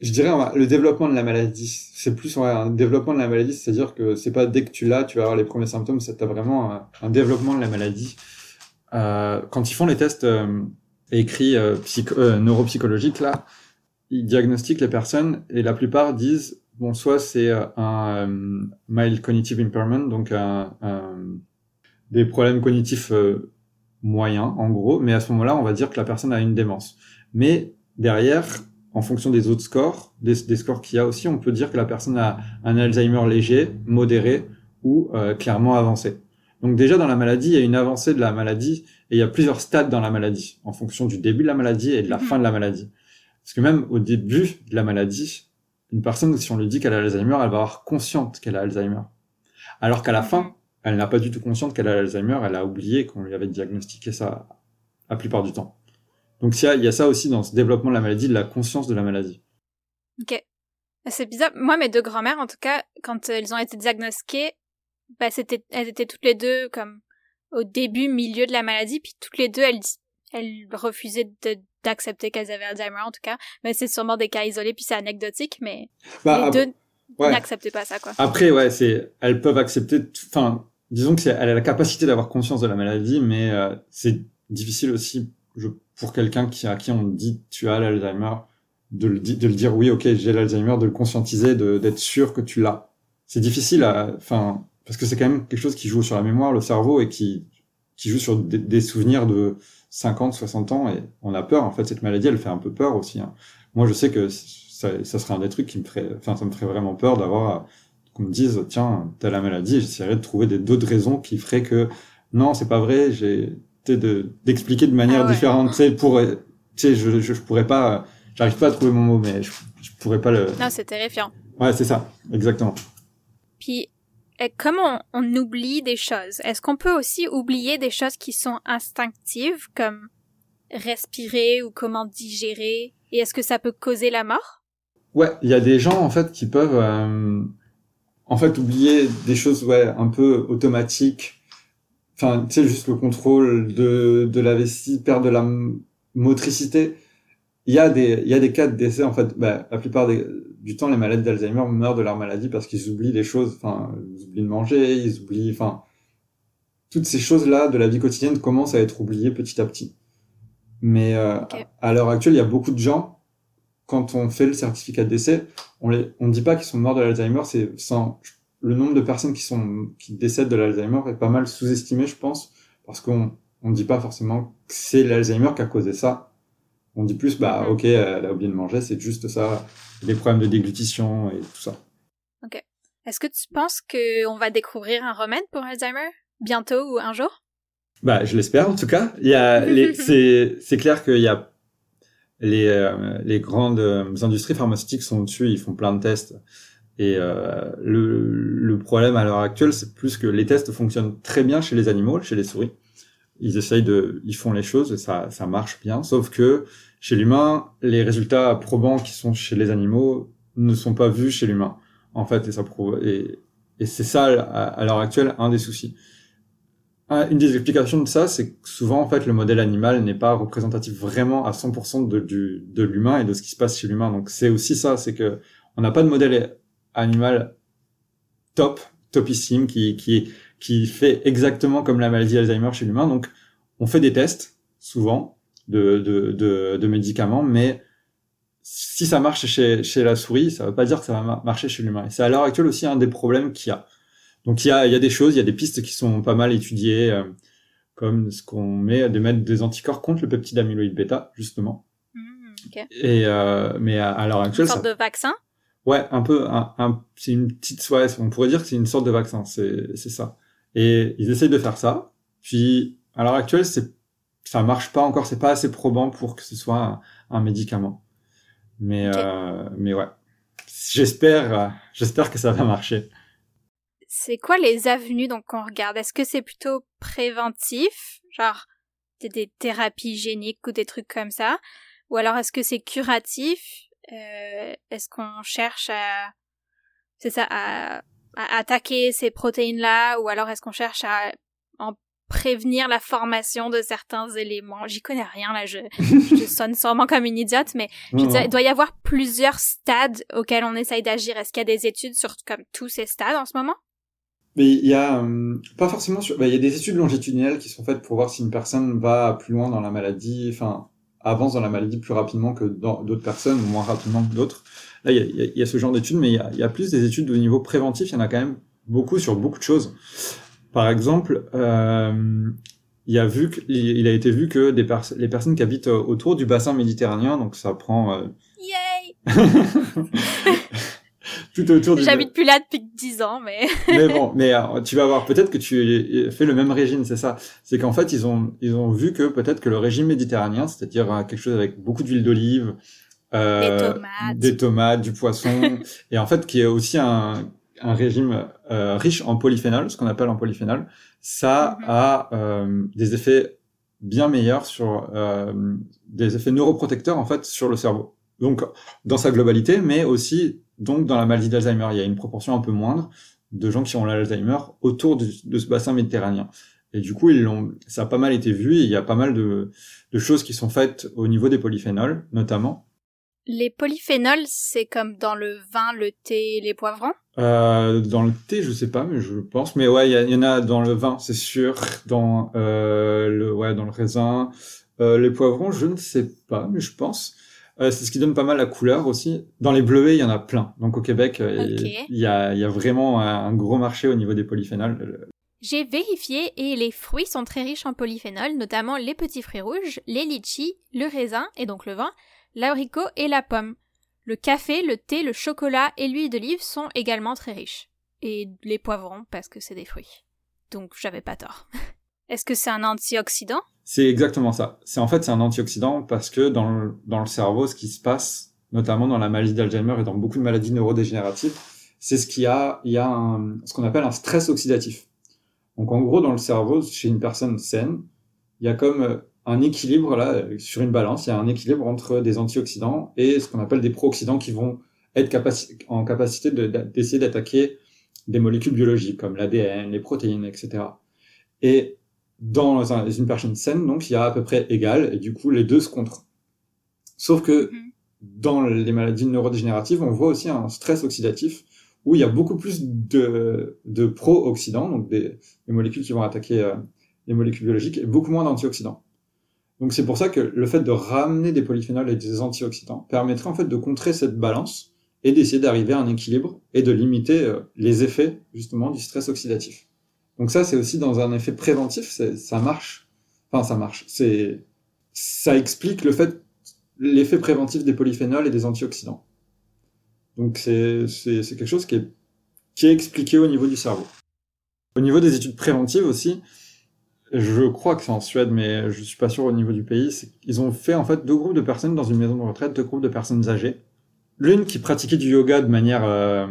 Je dirais le développement de la maladie. C'est plus ouais, un développement de la maladie, c'est-à-dire que c'est pas dès que tu l'as, tu vas avoir les premiers symptômes, c'est vraiment un, un développement de la maladie. Euh, quand ils font les tests euh, écrits euh, psycho- euh, neuropsychologiques là, ils diagnostiquent les personnes et la plupart disent bon soit c'est euh, un euh, mild cognitive impairment, donc un, un- des problèmes cognitifs euh, moyens en gros, mais à ce moment-là on va dire que la personne a une démence. Mais derrière en fonction des autres scores, des, des scores qu'il y a aussi, on peut dire que la personne a un Alzheimer léger, modéré ou euh, clairement avancé. Donc déjà dans la maladie, il y a une avancée de la maladie et il y a plusieurs stades dans la maladie en fonction du début de la maladie et de la Mhm. fin de la maladie. Parce que même au début de la maladie, une personne, si on lui dit qu'elle a Alzheimer, elle va avoir consciente qu'elle a Alzheimer. Alors qu'à la Mhm. fin, elle n'a pas du tout consciente qu'elle a Alzheimer, elle a oublié qu'on lui avait diagnostiqué ça la plupart du temps. Donc il y, a, il y a ça aussi dans ce développement de la maladie, de la conscience de la maladie. Ok. C'est bizarre. Moi, mes deux grand-mères, en tout cas, quand euh, elles ont été diagnostiquées, bah, c'était, elles étaient toutes les deux comme au début, milieu de la maladie, puis toutes les deux, elles, refusaient de, d'accepter qu'elles avaient Alzheimer, en tout cas. Mais c'est sûrement des cas isolés, puis c'est anecdotique, mais Bah, les deux ouais. n'acceptaient pas ça, quoi. Après, ouais, c'est, elles peuvent accepter, enfin, disons que c'est, elle a la capacité d'avoir conscience de la maladie, mais euh, c'est difficile aussi je, pour quelqu'un qui à qui on dit tu as l'Alzheimer, de le, de le dire oui, ok, j'ai l'Alzheimer, de le conscientiser, de d'être sûr que tu l'as. C'est difficile enfin, parce que c'est quand même quelque chose qui joue sur la mémoire, le cerveau, et qui qui joue sur des, des souvenirs de 50, 60 ans, et on a peur. En fait, cette maladie, elle fait un peu peur aussi. hein. Moi, je sais que ça, ça serait un des trucs qui me ferait, enfin, ça me ferait vraiment peur d'avoir qu'on me dise tiens t'as la maladie et j'essaierai de trouver des d'autres raisons qui feraient que non c'est pas vrai j'ai de d'expliquer de manière Ah ouais. différente tu sais pour tu sais je, je je pourrais pas j'arrive pas à trouver mon mot mais je, je pourrais pas le Non, c'est terrifiant. ouais c'est ça exactement Puis, euh, comme on, oublie des choses, est-ce qu'on peut aussi oublier des choses qui sont instinctives, comme respirer ou comment digérer, et est-ce que ça peut causer la mort? ouais il y a des gens en fait qui peuvent euh, en fait oublier des choses ouais un peu automatiques. Enfin tu sais juste le contrôle de de la vessie perdre de la motricité. Il y a des il y a des cas de décès en fait. Bah, la plupart des, du temps les malades d'Alzheimer meurent de leur maladie parce qu'ils oublient des choses enfin ils oublient de manger ils oublient enfin toutes ces choses là de la vie quotidienne commencent à être oubliées petit à petit. Mais euh, à l'heure actuelle il y a beaucoup de gens quand on fait le certificat de décès on les on dit pas qu'ils sont morts de l'Alzheimer c'est sans le nombre de personnes qui sont qui décèdent de l'Alzheimer est pas mal sous-estimé je pense parce qu'on on dit pas forcément que c'est l'Alzheimer qui a causé ça on dit plus bah Mhm. ok elle a oublié de manger c'est juste ça des problèmes de déglutition et tout ça Est-ce que tu penses qu'on va découvrir un remède pour Alzheimer? Bientôt ou un jour? Bah, je l'espère en tout cas. Il y a les, *laughs* c'est, c'est clair qu'il y a les, euh, les grandes euh, industries pharmaceutiques sont dessus, ils font plein de tests. Et euh, le, le problème à l'heure actuelle, c'est plus que les tests fonctionnent très bien chez les animaux, chez les souris. Ils essayent de, ils font les choses et ça, ça marche bien. Sauf que chez l'humain, les résultats probants qui sont chez les animaux ne sont pas vus chez l'humain. En fait, et ça prouve, et, et c'est ça à, l'heure actuelle un des soucis. Un- Une des explications de ça, c'est que souvent, en fait, le modèle animal n'est pas représentatif vraiment à 100% de, de l'humain et de ce qui se passe chez l'humain. Donc, c'est aussi ça, c'est que on n'a pas de modèle animal top, topissime, qui, qui, qui fait exactement comme la maladie d'Alzheimer chez l'humain. Donc, on fait des tests, souvent, de, de, de, de médicaments, mais si ça marche chez, chez la souris, ça veut pas dire que ça va marcher chez l'humain. Et c'est à l'heure actuelle aussi un des problèmes qu'il y a. Donc il y a, il y a des choses, il y a des pistes qui sont pas mal étudiées, euh, comme ce qu'on met de mettre des anticorps contre le peptide amyloïde bêta, justement. Ok. Et euh, mais à, à l'heure Une actuelle, sorte ça, de vaccin? Ouais, un peu, un, un- c'est une petite, ouais, on pourrait dire que c'est une sorte de vaccin, c'est c'est ça. Et ils essayent de faire ça. Puis à l'heure actuelle, c'est ça marche pas encore, c'est pas assez probant pour que ce soit un, un médicament. Mais euh, mais ouais, j'espère, euh, j'espère que ça va marcher. C'est quoi les avenues donc qu'on regarde? Est-ce que c'est plutôt préventif, genre des, des thérapies géniques ou des trucs comme ça, ou alors est-ce que c'est curatif? Euh, Est-ce qu'on cherche à, c'est ça, à, à attaquer ces protéines-là, ou alors est-ce qu'on cherche à en prévenir la formation de certains éléments? J'y connais rien là, je, *laughs* je sonne sûrement comme une idiote, mais je veux Non, dire, non. il doit y avoir plusieurs stades auxquels on essaye d'agir. Est-ce qu'il y a des études sur comme tous ces stades en ce moment? Mais il y a euh, pas forcément sur, bah, il y a des études longitudinales qui sont faites pour voir si une personne va plus loin dans la maladie, enfin avance dans la maladie plus rapidement que d'autres personnes ou moins rapidement que d'autres. Là, il y a, y y ce genre d'études, mais il y a, il y a plus des études au niveau préventif. Il y en a quand même beaucoup sur beaucoup de choses. Par exemple, euh, il, a vu il a été vu que des pers- les personnes qui habitent autour du bassin méditerranéen, donc ça prend euh, Yay *laughs* tout autour du J'habite plus là depuis 10 ans, mais *laughs* mais bon, mais euh, tu vas voir, peut-être que tu fais le même régime, c'est ça. C'est qu'en fait, ils ont, ils ont vu que peut-être que le régime méditerranéen, c'est-à-dire euh, quelque chose avec beaucoup d'huile d'olive, euh, Des tomates. des tomates, du poisson, *laughs* et en fait, qui est aussi un, un régime euh, riche en polyphénol, ce qu'on appelle en polyphénol, ça Mhm. a euh, des effets bien meilleurs sur euh, des effets neuroprotecteurs en fait sur le cerveau. Donc dans sa globalité, mais aussi donc dans la maladie d'Alzheimer, il y a une proportion un peu moindre de gens qui ont l'Alzheimer autour de ce bassin méditerranéen. Et du coup, ils l'ont, ça a pas mal été vu. Et il y a pas mal de, de choses qui sont faites au niveau des polyphénols, notamment. les polyphénols, c'est comme dans le vin, le thé, les poivrons? Euh, dans le thé, je sais pas, mais je pense. Mais ouais, il y, a- il y en a dans le vin, c'est sûr. Dans euh, le, ouais, dans le raisin, Euh, les poivrons, je ne sais pas, mais je pense. Euh, c'est ce qui donne pas mal la couleur aussi. Dans les bleuets, il y en a plein. Donc au Québec, euh, il y a, il y a vraiment un gros marché au niveau des polyphénols. J'ai vérifié et les fruits sont très riches en polyphénols, notamment les petits fruits rouges, les litchis, le raisin, et donc le vin, l'abricot et la pomme. Le café, le thé, le chocolat et l'huile d'olive sont également très riches. Et les poivrons, parce que c'est des fruits. Donc j'avais pas tort. *laughs* Est-ce que c'est un antioxydant? C'est exactement ça. C'est en fait c'est un antioxydant parce que dans le, dans le cerveau, ce qui se passe, notamment dans la maladie d'Alzheimer et dans beaucoup de maladies neurodégénératives, c'est ce qu'il y a, il y a ce qu'on appelle un stress oxydatif. Donc en gros, dans le cerveau, chez une personne saine, il y a comme euh, un équilibre là sur une balance. Il y a un équilibre entre des antioxydants et ce qu'on appelle des pro-oxydants qui vont être en capacité d'essayer d'attaquer des molécules biologiques comme l'ADN, les protéines, etc. Et dans un- une personne saine, donc, il y a à peu près égal, et du coup, les deux se contre. Sauf que Mhm. dans les maladies neurodégénératives, on voit aussi un stress oxydatif où il y a beaucoup plus de, de pro-oxydants, donc des, des molécules qui vont attaquer euh, les molécules biologiques, et beaucoup moins d'antioxydants. Donc c'est pour ça que le fait de ramener des polyphénols et des antioxydants permettrait en fait de contrer cette balance et d'essayer d'arriver à un équilibre et de limiter euh, les effets justement du stress oxydatif. Donc ça, c'est aussi dans un effet préventif, ça marche. Enfin, ça marche. C'est, ça explique le fait, l'effet préventif des polyphénols et des antioxydants. Donc c'est, c'est, quelque chose qui est, qui est expliqué au niveau du cerveau. Au niveau des études préventives aussi, je crois que c'est en Suède, mais je suis pas sûr au niveau du pays. Ils ont fait en fait deux groupes de personnes dans une maison de retraite, deux groupes de personnes âgées. L'une qui pratiquait du yoga de manière euh,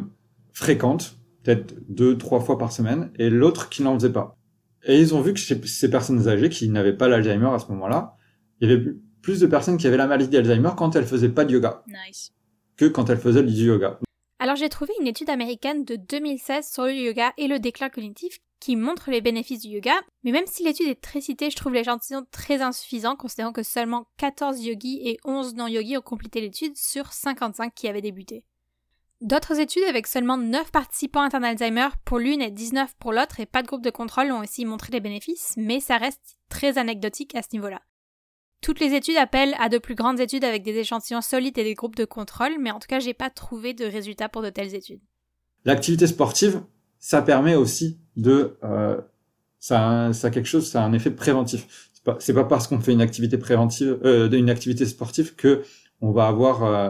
fréquente, peut-être deux, trois fois par semaine, et l'autre qui n'en faisait pas. Et ils ont vu que chez ces personnes âgées qui n'avaient pas l'Alzheimer à ce moment-là, il y avait plus de personnes qui avaient la maladie d'Alzheimer quand elles faisaient pas de yoga Nice. que quand elles faisaient du yoga. Alors j'ai trouvé une étude américaine de 2016 sur le yoga et le déclin cognitif qui montre les bénéfices du yoga, mais même si l'étude est très citée, je trouve l'échantillon très insuffisant considérant que seulement 14 yogis et 11 non-yogis ont complété l'étude sur 55 qui avaient débuté. D'autres études avec seulement 9 participants atteints d'Alzheimer pour l'une et 19 pour l'autre et pas de groupe de contrôle ont aussi montré les bénéfices, mais ça reste très anecdotique à ce niveau-là. Toutes les études appellent à de plus grandes études avec des échantillons solides et des groupes de contrôle, mais en tout cas, j'ai pas trouvé de résultats pour de telles études. L'activité sportive, ça permet aussi de, euh, ça, ça a quelque chose, ça a un effet préventif. C'est pas, pas parce qu'on fait une activité préventive, euh, une activité sportive que on va avoir, euh,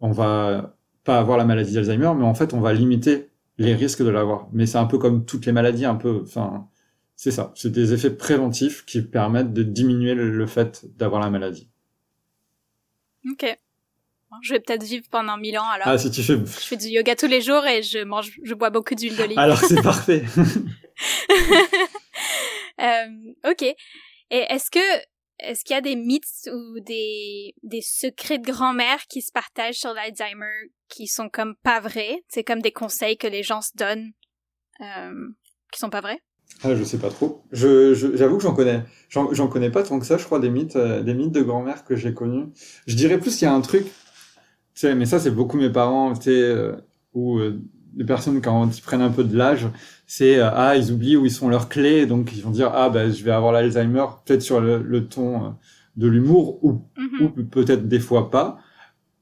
on va pas avoir la maladie d'Alzheimer, mais en fait, on va limiter les risques de l'avoir. Mais c'est un peu comme toutes les maladies, un peu, enfin, c'est ça. C'est des effets préventifs qui permettent de diminuer le, fait d'avoir la maladie. Ok. je vais peut-être vivre pendant mille ans alors. Ah, si tu fais. Je fais du yoga tous les jours et je mange, je bois beaucoup d'huile d'olive. Alors c'est parfait. *laughs* *laughs* euh, ok. Et est-ce que est-ce qu'il y a des mythes ou des, des secrets de grand-mère qui se partagent sur l'Alzheimer? Qui sont comme pas vrais? C'est comme des conseils que les gens se donnent euh, qui sont pas vrais? Ah, je sais pas trop. Je, j'avoue que j'en connais, j'en, j'en connais pas tant que ça. Je crois des mythes, euh, des mythes de grand-mère que j'ai connus. Je dirais plus qu'il y a un truc, tu sais, mais ça c'est beaucoup mes parents, tu euh, ou euh, des personnes quand ils prennent un peu de l'âge, c'est ah ils oublient où ils sont leurs clés, donc ils vont dire ah ben je vais avoir l'Alzheimer, peut-être sur le, le ton de l'humour ou, Mhm. ou peut-être des fois pas.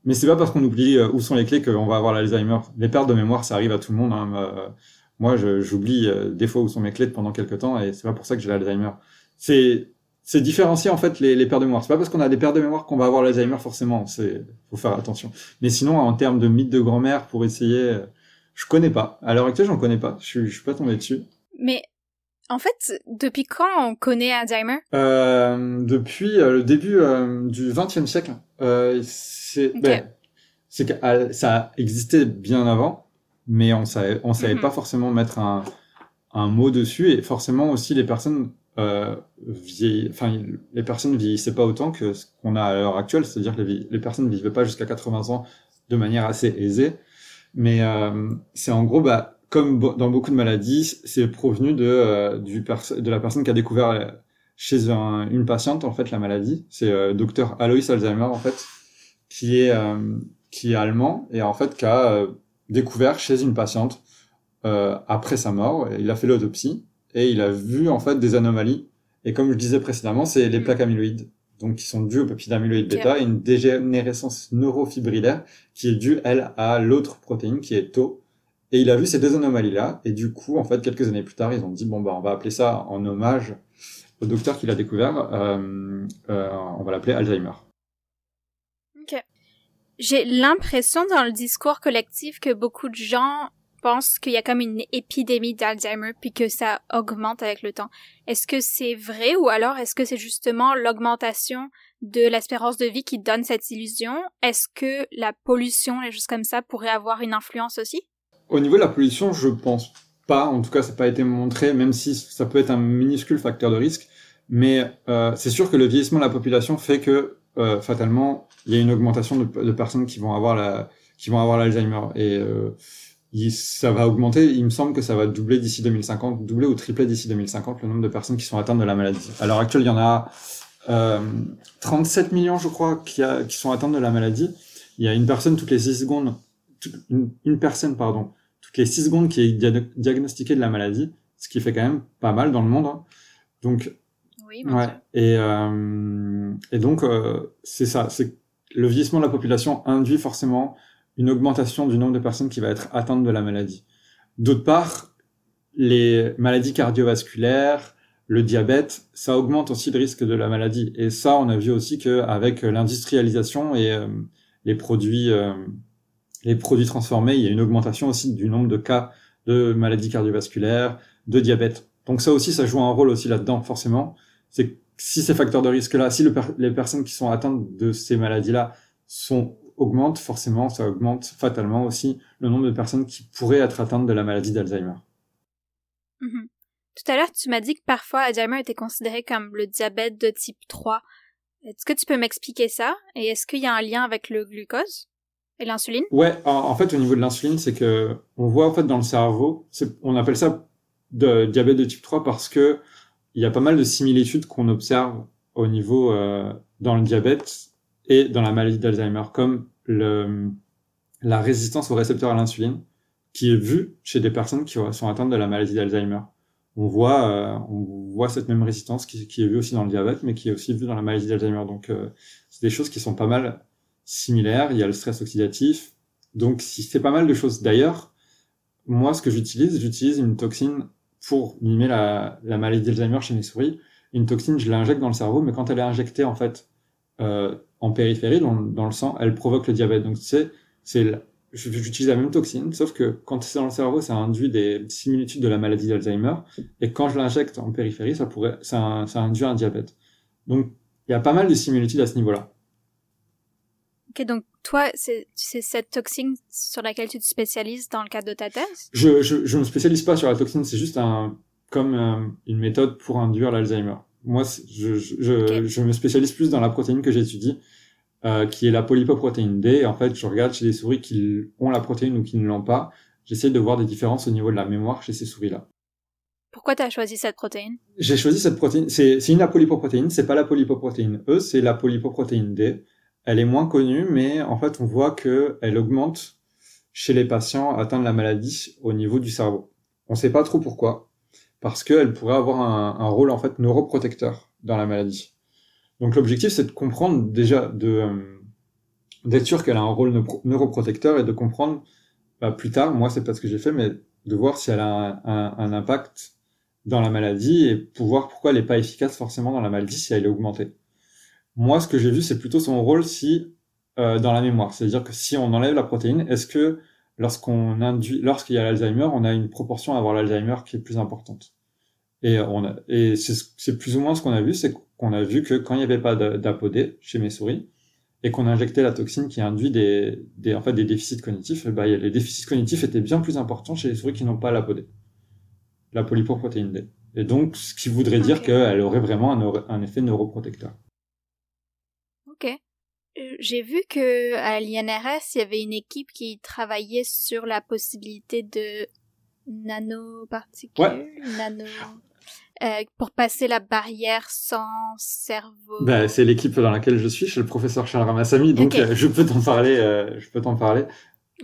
Mais c'est pas parce qu'on oublie où sont les clés qu'on va avoir l'Alzheimer. Les pertes de mémoire, ça arrive à tout le monde. Hein. Euh, Moi, j'oublie euh, des fois où sont mes clés pendant quelques temps, et c'est pas pour ça que j'ai l'Alzheimer. C'est c'est différencier en fait les, les pertes de mémoire. C'est pas parce qu'on a des pertes de mémoire qu'on va avoir l'Alzheimer forcément. C'est faut faire attention. Mais sinon, en termes de mythe de grand-mère, pour essayer, euh, je connais pas. À l'heure actuelle, j'en connais pas. Je, suis- je suis pas tombé dessus. Mais en fait, depuis quand on connaît Alzheimer? Euh, depuis euh, le début euh, du XXe siècle, euh, c'est ben, c'est que euh, ça existait bien avant, mais on savait on savait Mhm. pas forcément mettre un un mot dessus. Et forcément aussi les personnes euh, vieilli- enfin les personnes vieillissaient pas autant que ce qu'on a à l'heure actuelle, c'est-à-dire que les, personnes vivaient pas jusqu'à 80 ans de manière assez aisée, mais euh, c'est en gros bah comme dans beaucoup de maladies, c'est provenu de euh, du de la personne qui a découvert euh, chez un- une patiente en fait la maladie, c'est euh, docteur Alois Alzheimer en fait qui est euh, qui est allemand et en fait qui a euh, découvert chez une patiente euh, après sa mort, il a fait l'autopsie et il a vu en fait des anomalies. Et comme je disais précédemment, c'est les Mm. plaques amyloïdes, donc qui sont dues au peptide amyloïde bêta et une dégénérescence neurofibrillaire qui est due elle à l'autre protéine qui est tau. Et il a vu ces deux anomalies-là et du coup, en fait, quelques années plus tard, ils ont dit bon bah on va appeler ça en hommage au docteur qui l'a découvert, euh, euh, on va l'appeler Alzheimer. J'ai l'impression dans le discours collectif que beaucoup de gens pensent qu'il y a comme une épidémie d'Alzheimer puis que ça augmente avec le temps. Est-ce que c'est vrai ou alors est-ce que c'est justement l'augmentation de l'espérance de vie qui donne cette illusion? Est-ce que la pollution, les choses comme ça pourraient avoir une influence aussi? Au niveau de la pollution, je pense pas. En tout cas, ça n'a pas été montré, même si ça peut être un minuscule facteur de risque. Mais euh, c'est sûr que le vieillissement de la population fait que euh, fatalement, il y a une augmentation de, personnes qui vont avoir la, qui vont avoir l'Alzheimer. Et euh, ça va augmenter. Il me semble que ça va doubler d'ici 2050, doubler ou tripler d'ici 2050 le nombre de personnes qui sont atteintes de la maladie. À l'heure actuelle, il y en a euh, 37 millions, je crois, qui, sont atteintes de la maladie. Il y a une personne toutes les 6 secondes, une, personne, pardon, toutes les 6 secondes qui est dia- diagnostiquée de la maladie, ce qui fait quand même pas mal dans le monde. hein. Donc, Oui, ouais. Et, euh, et donc, euh, c'est ça. C'est le vieillissement de la population induit forcément une augmentation du nombre de personnes qui va être atteintes de la maladie. D'autre part, les maladies cardiovasculaires, le diabète, ça augmente aussi le risque de la maladie. Et ça, on a vu aussi qu'avec l'industrialisation et euh, les produits, les produits transformés, il y a une augmentation aussi du nombre de cas de maladies cardiovasculaires, de diabète. Donc ça aussi, ça joue un rôle aussi là-dedans, forcément. C'est que si ces facteurs de risque-là, si le per- les personnes qui sont atteintes de ces maladies-là sont augmentent, forcément, ça augmente fatalement aussi le nombre de personnes qui pourraient être atteintes de la maladie d'Alzheimer. Mhm. Tout à l'heure, tu m'as dit que parfois Alzheimer était considéré comme le diabète de type 3. Est-ce que tu peux m'expliquer ça? Et est-ce qu'il y a un lien avec le glucose et l'insuline? Ouais, en, fait, au niveau de l'insuline, c'est que on voit en fait dans le cerveau, on appelle ça de diabète de type 3 parce que il y a pas mal de similitudes qu'on observe au niveau euh, dans le diabète et dans la maladie d'Alzheimer, comme la résistance au récepteur à l'insuline, qui est vue chez des personnes qui sont atteintes de la maladie d'Alzheimer. On voit, euh, on voit cette même résistance qui, est vue aussi dans le diabète, mais qui est aussi vue dans la maladie d'Alzheimer. Donc, euh, c'est des choses qui sont pas mal similaires. Il y a le stress oxydatif. Donc, c'est pas mal de choses. D'ailleurs, moi, ce que j'utilise, j'utilise une toxine pour mimer la, la maladie d'Alzheimer chez mes souris. Une toxine, je l'injecte dans le cerveau, mais quand elle est injectée, en fait, euh, en périphérie, dans, dans, le sang, elle provoque le diabète. Donc, c'est, c'est, j'utilise la même toxine, sauf que quand c'est dans le cerveau, ça induit des similitudes de la maladie d'Alzheimer, et quand je l'injecte en périphérie, ça pourrait, ça, ça induit un diabète. Donc, il y a pas mal de similitudes à ce niveau-là. Ok, donc toi, c'est cette toxine sur laquelle tu te spécialises dans le cadre de ta thèse? Je je, je me spécialise pas sur la toxine, c'est juste un comme euh, une méthode pour induire l'Alzheimer. Moi, je, je, je, me spécialise plus dans la protéine que j'étudie, euh, qui est la polypoprotéine D. Et en fait, je regarde chez des souris qui ont la protéine ou qui ne l'ont pas. J'essaie de voir des différences au niveau de la mémoire chez ces souris-là. Pourquoi tu as choisi cette protéine? J'ai choisi cette protéine. C'est une apolypoprotéine. C'est pas la polypoprotéine E, c'est la polypoprotéine D. Elle est moins connue, mais en fait, on voit que elle augmente chez les patients atteints de la maladie au niveau du cerveau. On ne sait pas trop pourquoi, parce qu'elle pourrait avoir un, rôle en fait neuroprotecteur dans la maladie. Donc l'objectif, c'est de comprendre déjà, euh, d'être sûr qu'elle a un rôle neuroprotecteur et de comprendre bah, plus tard, moi c'est pas ce que j'ai fait, mais de voir si elle a un, un, un, impact dans la maladie et pour voir pourquoi elle n'est pas efficace forcément dans la maladie si elle est augmentée. Moi, ce que j'ai vu, c'est plutôt son rôle si euh, dans la mémoire. C'est-à-dire que si on enlève la protéine, est-ce que lorsqu'on induit, lorsqu'il y a l'Alzheimer, on a une proportion à avoir l'Alzheimer qui est plus importante? Et on a, et c'est plus ou moins ce qu'on a vu, c'est qu'on a vu que quand il n'y avait pas d'ApoD chez mes souris et qu'on injectait la toxine qui induit des, des en fait des déficits cognitifs, bah, les déficits cognitifs étaient bien plus importants chez les souris qui n'ont pas l'ApoD, la polypoprotéine D. Et donc, ce qui voudrait dire qu'elle aurait vraiment un, un effet neuroprotecteur. Euh, j'ai vu que à l'INRS, il y avait une équipe qui travaillait sur la possibilité de nanoparticules, nano, euh, pour passer la barrière sans cerveau. Ben, c'est l'équipe dans laquelle je suis, chez le professeur Charles Ramassami, donc euh, je peux t'en parler. Euh, je peux t'en parler.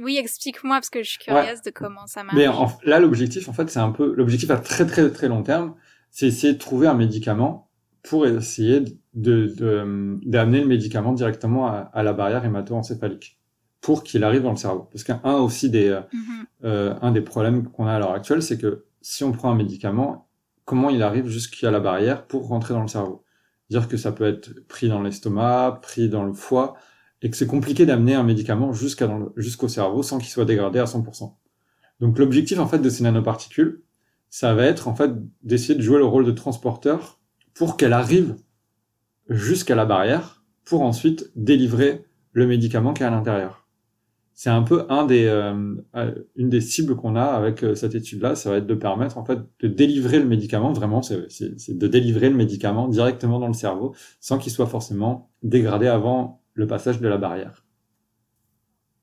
Oui, explique-moi parce que je suis curieuse de comment ça marche. Mais là, l'objectif, en fait, c'est un peu l'objectif à très très très long terme, c'est essayer de trouver un médicament pour essayer de d'amener le médicament directement à, la barrière hémato-encéphalique pour qu'il arrive dans le cerveau. Parce qu'un aussi des euh, mm-hmm. euh, un des problèmes qu'on a à l'heure actuelle, c'est que si on prend un médicament, comment il arrive jusqu'à la barrière pour rentrer dans le cerveau? Dire que ça peut être pris dans l'estomac, pris dans le foie, et que c'est compliqué d'amener un médicament jusqu'à jusqu'au cerveau sans qu'il soit dégradé à 100%. Donc l'objectif en fait de ces nanoparticules, ça va être en fait d'essayer de jouer le rôle de transporteur pour qu'elle arrive jusqu'à la barrière pour ensuite délivrer le médicament qui est à l'intérieur. C'est un peu un des, euh, euh, une des cibles qu'on a avec euh, cette étude-là, ça va être de permettre en fait de délivrer le médicament, vraiment, c'est de délivrer le médicament directement dans le cerveau sans qu'il soit forcément dégradé avant le passage de la barrière.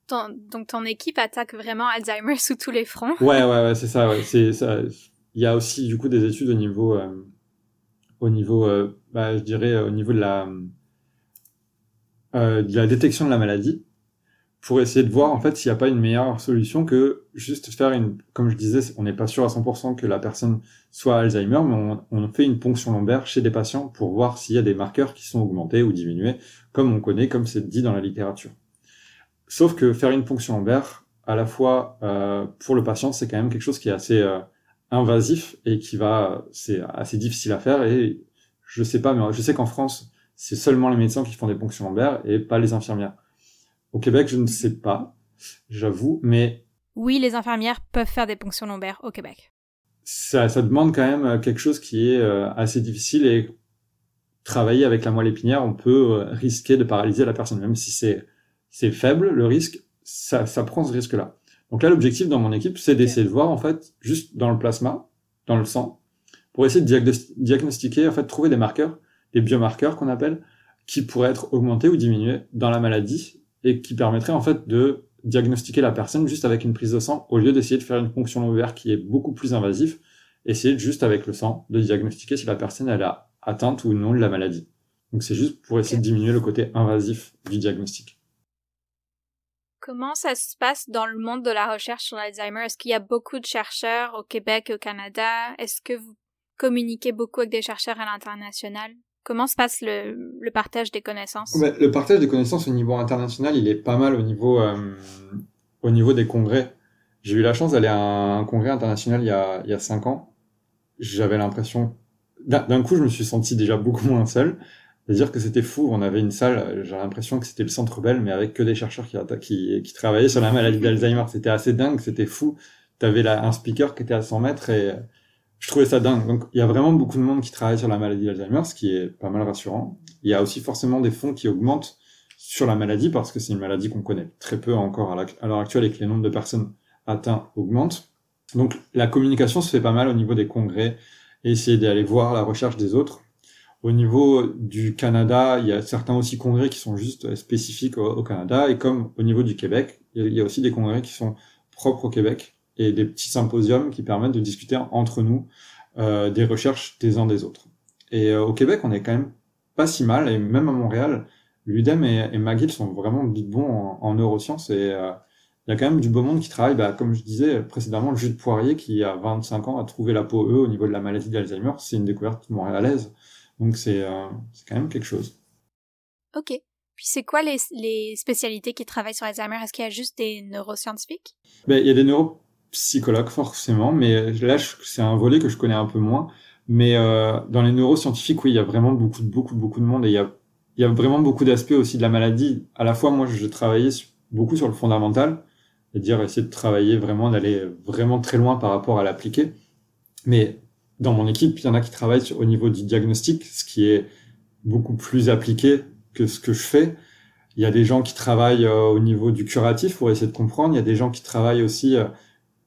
donc ton équipe attaque vraiment Alzheimer sous tous les fronts. Ouais, ouais, ouais c'est ça. Ouais. C'est ça. Il y a aussi du coup des études au niveau au niveau, euh, bah, je dirais, au niveau de la, euh, de la détection de la maladie, pour essayer de voir en fait s'il n'y a pas une meilleure solution que juste faire une, comme je disais, on n'est pas sûr à 100% que la personne soit Alzheimer, mais on, on, fait une ponction lombaire chez des patients pour voir s'il y a des marqueurs qui sont augmentés ou diminués, comme on connaît, comme c'est dit dans la littérature. Sauf que faire une ponction lombaire, à la fois euh, pour le patient, c'est quand même quelque chose qui est assez euh, invasif et qui va, c'est assez difficile à faire et je sais pas, mais je sais qu'en France, c'est seulement les médecins qui font des ponctions lombaires et pas les infirmières. Au Québec, je ne sais pas, j'avoue, mais... Oui, les infirmières peuvent faire des ponctions lombaires au Québec. Ça, ça demande quand même quelque chose qui est euh, assez difficile et travailler avec la moelle épinière, on peut euh, risquer de paralyser la personne, même si c'est c'est faible le risque, ça, ça prend ce risque-là. Donc là, l'objectif dans mon équipe, c'est d'essayer de voir, en fait, juste dans le plasma, dans le sang, pour essayer de diagnostiquer, en fait, trouver des marqueurs, des biomarqueurs qu'on appelle, qui pourraient être augmentés ou diminués dans la maladie et qui permettraient, en fait, de diagnostiquer la personne juste avec une prise de sang au lieu d'essayer de faire une ponction lombaire qui est beaucoup plus invasif, essayer juste avec le sang de diagnostiquer si la personne elle a atteinte ou non de la maladie. Donc c'est juste pour essayer de diminuer le côté invasif du diagnostic. Comment ça se passe dans le monde de la recherche sur l'Alzheimer? Est-ce qu'il y a beaucoup de chercheurs au Québec et au Canada? Est-ce que vous communiquez beaucoup avec des chercheurs à l'international? Comment se passe le, partage des connaissances? Le partage des connaissances au niveau international, il est pas mal au niveau, euh, au niveau des congrès. J'ai eu la chance d'aller à un congrès international il y a, il y a cinq ans. J'avais l'impression, d'un coup, je me suis senti déjà beaucoup *laughs* moins seul. C'est-à-dire que c'était fou. On avait une salle, j'ai l'impression que c'était le centre Bell, mais avec que des chercheurs qui, travaillaient sur la maladie d'Alzheimer. C'était assez dingue, c'était fou. T'avais un speaker qui était à 100 mètres et je trouvais ça dingue. Donc, il y a vraiment beaucoup de monde qui travaille sur la maladie d'Alzheimer, ce qui est pas mal rassurant. Il y a aussi forcément des fonds qui augmentent sur la maladie parce que c'est une maladie qu'on connaît très peu encore à l'heure actuelle et que les nombres de personnes atteintes augmentent. Donc, la communication se fait pas mal au niveau des congrès et essayer d'aller voir la recherche des autres. Au niveau du Canada, il y a certains aussi congrès qui sont juste spécifiques au, Canada. Et comme au niveau du Québec, il y a aussi des congrès qui sont propres au Québec et des petits symposiums qui permettent de discuter entre nous euh, des recherches des uns des autres. Et euh, au Québec, on est quand même pas si mal, et même à Montréal, l'UDEM et, et, sont vraiment bons en, en neurosciences, et euh, il y a quand même du beau monde qui travaille, bah, comme je disais précédemment, le jus de Poirier, qui a 25 ans a trouvé la peau E au niveau de la maladie d'Alzheimer, c'est une découverte montréalaise, donc c'est euh, quand même quelque chose. Ok. Puis c'est quoi les, les, spécialités qui travaillent sur Alzheimer? Est-ce qu'il y a juste des neuroscientifiques? Ben, Il y a des neuro psychologue forcément, mais là c'est un volet que je connais un peu moins. Mais euh, dans les neuroscientifiques, oui, il y a vraiment beaucoup, beaucoup, beaucoup de monde et il y a, il y a vraiment beaucoup d'aspects aussi de la maladie. À la fois, moi, je travaillais beaucoup sur le fondamental, c'est-à-dire essayer de travailler vraiment, d'aller vraiment très loin par rapport à l'appliquer. Mais dans mon équipe, il y en a qui travaillent au niveau du diagnostic, ce qui est beaucoup plus appliqué que ce que je fais. Il y a des gens qui travaillent euh, au niveau du curatif pour essayer de comprendre. Il y a des gens qui travaillent aussi euh,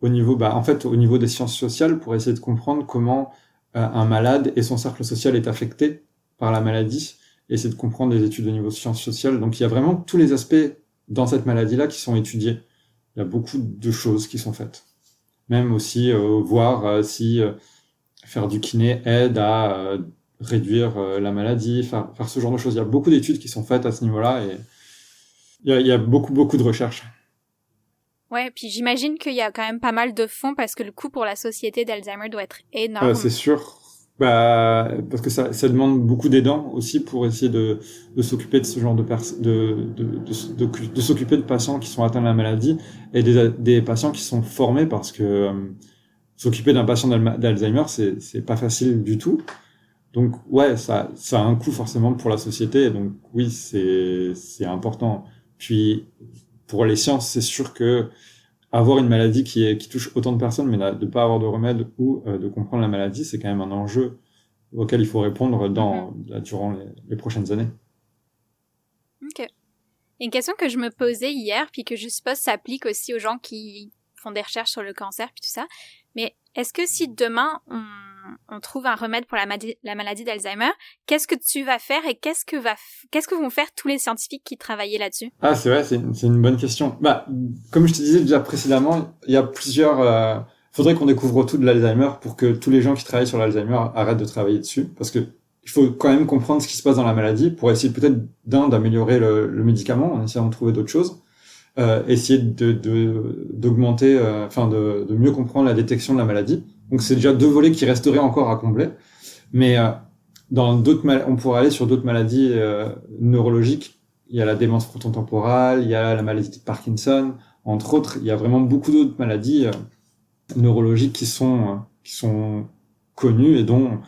au niveau, bah, en fait, au niveau des sciences sociales pour essayer de comprendre comment euh, un malade et son cercle social est affecté par la maladie, essayer de comprendre des études au niveau sciences sociales. Donc il y a vraiment tous les aspects dans cette maladie-là qui sont étudiés. Il y a beaucoup de choses qui sont faites. Même aussi voir si faire du kiné aide à réduire la maladie, faire, faire, ce genre de choses. Il y a beaucoup d'études qui sont faites à ce niveau-là et il y a, il y a beaucoup, beaucoup de recherches. Ouais, puis j'imagine qu'il y a quand même pas mal de fonds parce que le coût pour la société d'Alzheimer doit être énorme. Euh, c'est sûr. Bah, parce que ça, ça demande beaucoup d'aidants aussi pour essayer de, de s'occuper de ce genre de personnes, de, de, de, de, s'occuper de patients qui sont atteints de la maladie et des, des patients qui sont formés parce que euh, s'occuper d'un patient d'Alzheimer, c'est, c'est pas facile du tout. Donc, ouais, ça, ça a un coût forcément pour la société. Donc, oui, c'est, c'est important. Puis, pour les sciences, c'est sûr que avoir une maladie qui, est, qui touche autant de personnes, mais de ne pas avoir de remède ou euh, de comprendre la maladie, c'est quand même un enjeu auquel il faut répondre dans, mhm. durant les, prochaines années. Ok. Une question que je me posais hier, puis que je suppose s'applique aussi aux gens qui font des recherches sur le cancer, puis tout ça. Mais est-ce que si demain on trouve un remède pour la, maladie d'Alzheimer, qu'est-ce que tu vas faire et qu'est-ce que vont faire tous les scientifiques qui travaillaient là-dessus? Ah, c'est vrai, c'est une, bonne question. Bah, comme je te disais déjà précédemment, il y a plusieurs. Euh, faudrait qu'on découvre tout de l'Alzheimer pour que tous les gens qui travaillent sur l'Alzheimer arrêtent de travailler dessus, parce que il faut quand même comprendre ce qui se passe dans la maladie pour essayer peut-être d'améliorer le, médicament en essayant de trouver d'autres choses. Euh, essayer de d'augmenter, euh, enfin de, de mieux comprendre la détection de la maladie donc c'est déjà deux volets qui resteraient encore à combler. Mais euh, dans d'autres on pourrait aller sur d'autres maladies neurologiques. Il y a la démence frontotemporale, il y a la maladie de Parkinson, entre autres. Il y a vraiment beaucoup d'autres maladies neurologiques qui sont qui sont connues et dont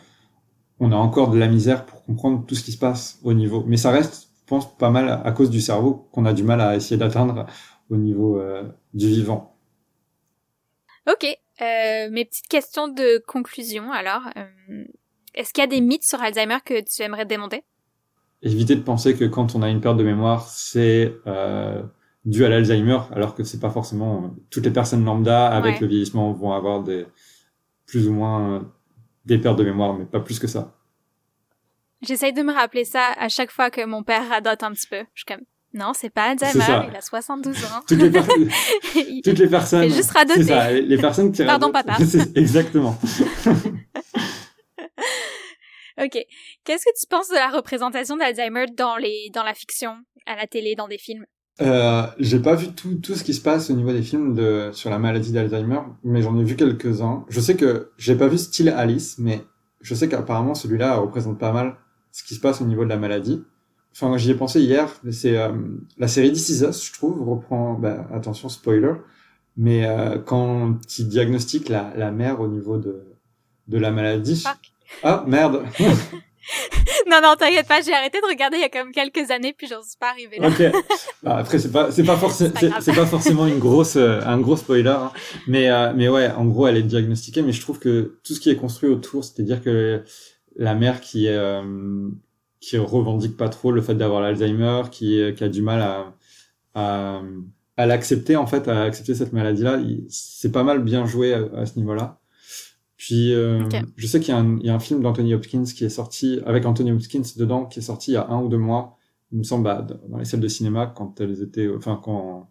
on a encore de la misère pour comprendre tout ce qui se passe au niveau. Mais ça reste, pense, pas mal à cause du cerveau qu'on a du mal à essayer d'atteindre au niveau du vivant. Ok, euh, mes petites questions de conclusion, alors. Euh, est-ce qu'il y a des mythes sur Alzheimer que tu aimerais démonter? Éviter de penser que quand on a une perte de mémoire, c'est euh, dû à l'Alzheimer, alors que c'est pas forcément... Toutes les personnes lambda, avec le vieillissement, vont avoir des plus ou moins des pertes de mémoire, mais pas plus que ça. J'essaye de me rappeler ça à chaque fois que mon père radote un petit peu. Je suis comme, non, c'est pas Alzheimer, il a 72 ans. Toutes les, *laughs* Toutes les personnes. Juste radoter. C'est ça, les personnes qui Pardon, papa. *laughs* Exactement. *laughs* ok. Qu'est-ce que tu penses de la représentation d'Alzheimer dans les, dans la fiction, à la télé, dans des films? Euh, j'ai pas vu tout, tout ce qui se passe au niveau des films de, sur la maladie d'Alzheimer, mais j'en ai vu quelques-uns. Je sais que j'ai pas vu style Alice, mais je sais qu'apparemment celui-là représente pas mal ce qui se passe au niveau de la maladie. Enfin, j'y ai pensé hier. C'est euh, la série This Is Us, je trouve, reprend. Bah, attention, spoiler. Mais euh, quand il diagnostique la, la mère au niveau de de la maladie. Ah merde. *laughs* non, non, t'inquiète pas, j'ai arrêté de regarder il y a quand même quelques années, puis j'en suis pas arrivé là. Ok. Bah, après, c'est pas, c'est pas forcément, c'est pas forcément une grosse, euh, un gros spoiler, hein. mais, euh, mais ouais, en gros, elle est diagnostiquée, mais je trouve que tout ce qui est construit autour, c'est-à-dire que la mère qui est, euh, qui revendique pas trop le fait d'avoir l'Alzheimer, qui, qui a du mal à, à, à l'accepter, en fait, à accepter cette maladie-là, c'est pas mal bien joué à ce niveau-là. Puis euh, je sais qu'il y, y, a un film d'Anthony Hopkins qui est sorti avec Anthony Hopkins dedans qui est sorti il y a un ou deux mois. Il me semble bah, dans les salles de cinéma quand elles étaient, enfin quand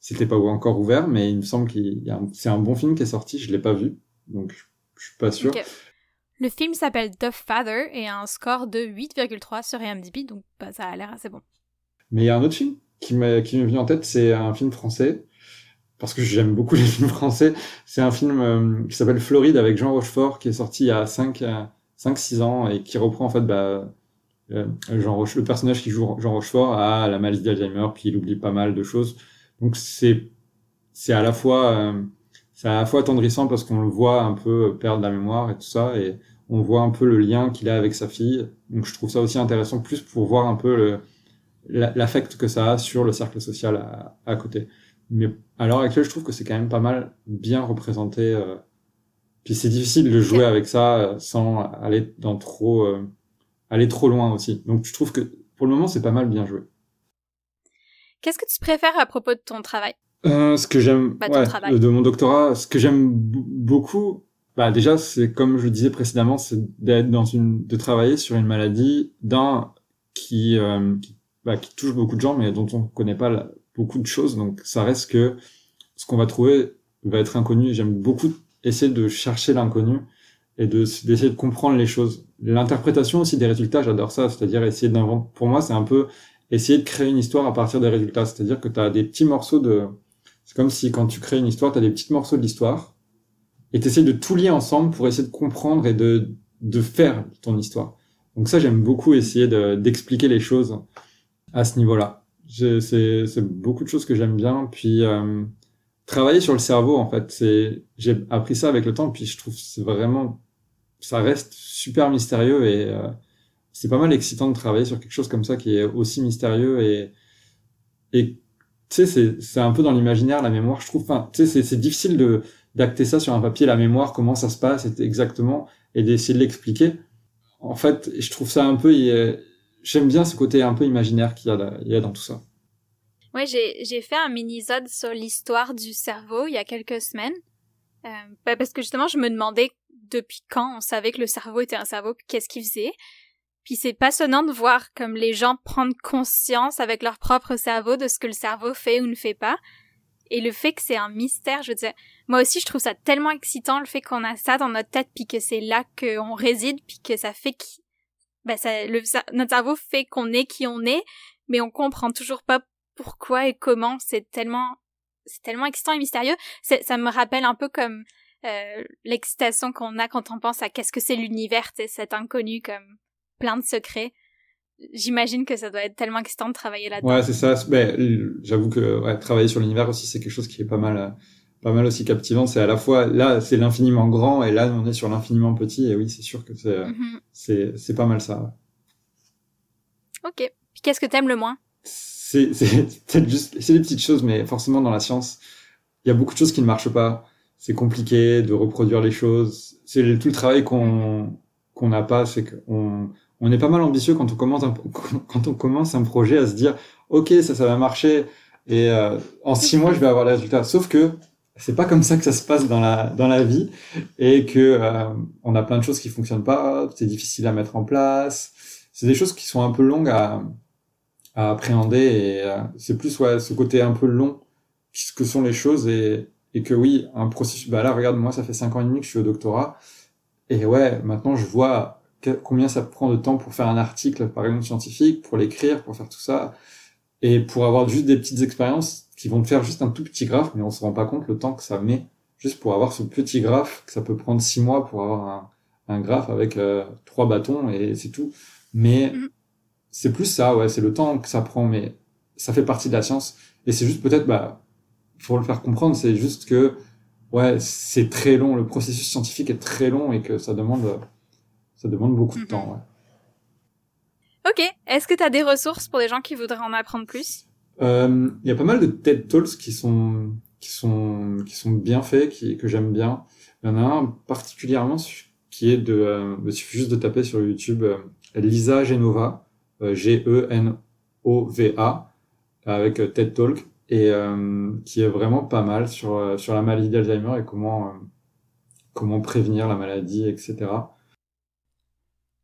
c'était pas encore ouvert, mais il me semble qu'il y a c'est un bon film qui est sorti. Je l'ai pas vu, donc je suis pas sûr. Le film s'appelle The Father et a un score de 8,3 sur IMDb, donc bah, ça a l'air assez bon. Mais il y a un autre film qui m'est venu en tête, c'est un film français parce que j'aime beaucoup *laughs* les films français. C'est un film euh, qui s'appelle Floride avec Jean Rochefort qui est sorti il y a 5 5 6 ans et qui reprend en fait bah, euh, Jean le personnage qui joue Jean Rochefort a la maladie d'Alzheimer puis il oublie pas mal de choses. Donc c'est à la fois euh, c'est à la fois attendrissant parce qu'on le voit un peu perdre la mémoire et tout ça et on voit un peu le lien qu'il a avec sa fille. Donc je trouve ça aussi intéressant plus pour voir un peu l'affect que ça a sur le cercle social à, à côté. Mais à l'heure actuelle, je trouve que c'est quand même pas mal bien représenté. Euh, puis c'est difficile de jouer avec ça euh, sans aller dans trop, euh, aller trop loin aussi. Donc je trouve que pour le moment, c'est pas mal bien joué. Qu'est-ce que tu préfères à propos de ton travail? Euh, Ce que j'aime, ouais, de mon doctorat, ce que j'aime beaucoup, bah déjà, c'est comme je le disais précédemment, c'est d'être dans une, de travailler sur une maladie d'un qui, qui, bah, qui touche beaucoup de gens, mais dont on connaît pas la, beaucoup de choses, donc ça reste que ce qu'on va trouver va être inconnu. J'aime beaucoup essayer de chercher l'inconnu et de d'essayer de comprendre les choses. L'interprétation aussi des résultats, j'adore ça, c'est-à-dire essayer d'inventer. Pour moi, c'est un peu essayer de créer une histoire à partir des résultats, c'est-à-dire que tu as des petits morceaux de. C'est comme si quand tu crées une histoire, tu as des petits morceaux de l'histoire et tu essaies de tout lier ensemble pour essayer de comprendre et de de faire ton histoire. Donc ça, j'aime beaucoup essayer d'expliquer les choses à ce niveau-là c'est beaucoup de choses que j'aime bien. Puis euh, travailler sur le cerveau, en fait, c'est j'ai appris ça avec le temps. Puis je trouve c'est vraiment ça reste super mystérieux et euh, c'est pas mal excitant de travailler sur quelque chose comme ça qui est aussi mystérieux et et tu sais c'est un peu dans l'imaginaire la mémoire. Je trouve, enfin tu sais c'est difficile de d'acter ça sur un papier la mémoire comment ça se passe exactement et d'essayer de l'expliquer. En fait, je trouve ça un peu j'aime bien ce côté un peu imaginaire qu'il y a, il y a dans tout ça. Oui, j'ai fait un mini-sode sur l'histoire du cerveau il y a quelques semaines. Euh, bah, parce que justement, je me demandais depuis quand on savait que le cerveau était un cerveau, qu'est-ce qu'il faisait. Puis c'est passionnant de voir comme les gens prennent conscience avec leur propre cerveau de ce que le cerveau fait ou ne fait pas. Et le fait que c'est un mystère, je veux dire, moi aussi je trouve ça tellement excitant le fait qu'on a ça dans notre tête puis que c'est là qu'on réside puis que ça fait ben ça, notre cerveau fait qu'on est qui on est, mais on comprend toujours pas pourquoi et comment. C'est tellement, c'est tellement excitant et mystérieux. Ça me rappelle un peu comme euh, l'excitation qu'on a quand on pense à qu'est-ce que c'est l'univers, cet inconnu comme plein de secrets. J'imagine que ça doit être tellement excitant de travailler là-dedans. Ouais, c'est ça. Ben, j'avoue que ouais, travailler sur l'univers aussi, c'est quelque chose qui est pas mal, euh, pas mal aussi captivant. C'est à la fois là, c'est l'infiniment grand, et là, on est sur l'infiniment petit. Et oui, c'est sûr que c'est mhm. c'est c'est pas mal ça. Ok. Puis qu'est-ce que t'aimes le moins? C'est c'est *laughs* juste c'est des petites choses, mais forcément dans la science, il y a beaucoup de choses qui ne marchent pas. C'est compliqué de reproduire les choses. C'est tout le travail qu'on qu'on n'a pas, c'est qu'on on est pas mal ambitieux *laughs* quand on commence un, projet à se dire ok ça ça va marcher et euh, en six mois je vais avoir les résultats. Sauf que c'est pas comme ça que ça se passe dans la dans la vie et que euh, on a plein de choses qui fonctionnent pas, c'est difficile à mettre en place. C'est des choses qui sont un peu longues à à appréhender et euh, c'est plus ouais ce côté un peu long que sont les choses et et que oui un processus bah là regarde moi ça fait cinq ans et demi que je suis au doctorat et ouais maintenant je vois combien ça prend de temps pour faire un article par exemple scientifique pour l'écrire pour faire tout ça Et pour avoir juste des petites expériences qui vont te faire juste un tout petit graphe, mais on se rend pas compte le temps que ça met juste pour avoir ce petit graphe, que ça peut prendre six mois pour avoir un, un graphe avec euh, trois bâtons et c'est tout. Mais Mhm. c'est plus ça, ouais, c'est le temps que ça prend, mais ça fait partie de la science. Et c'est juste peut-être, bah, pour le faire comprendre, c'est juste que, ouais, c'est très long, le processus scientifique est très long et que ça demande, ça demande beaucoup de Mhm. temps, ouais. Ok, est-ce que tu as des ressources pour les gens qui voudraient en apprendre plus? Euh, Il y a pas mal de TED Talks qui sont qui sont qui sont bien faits, qui que j'aime bien. Il y en a un particulièrement qui est de, euh, il suffit juste de taper sur YouTube euh, Lisa Genova, G-E-N-O-V-A, avec TED Talk et qui est vraiment pas mal sur sur la maladie d'Alzheimer et comment comment prévenir la maladie, etc.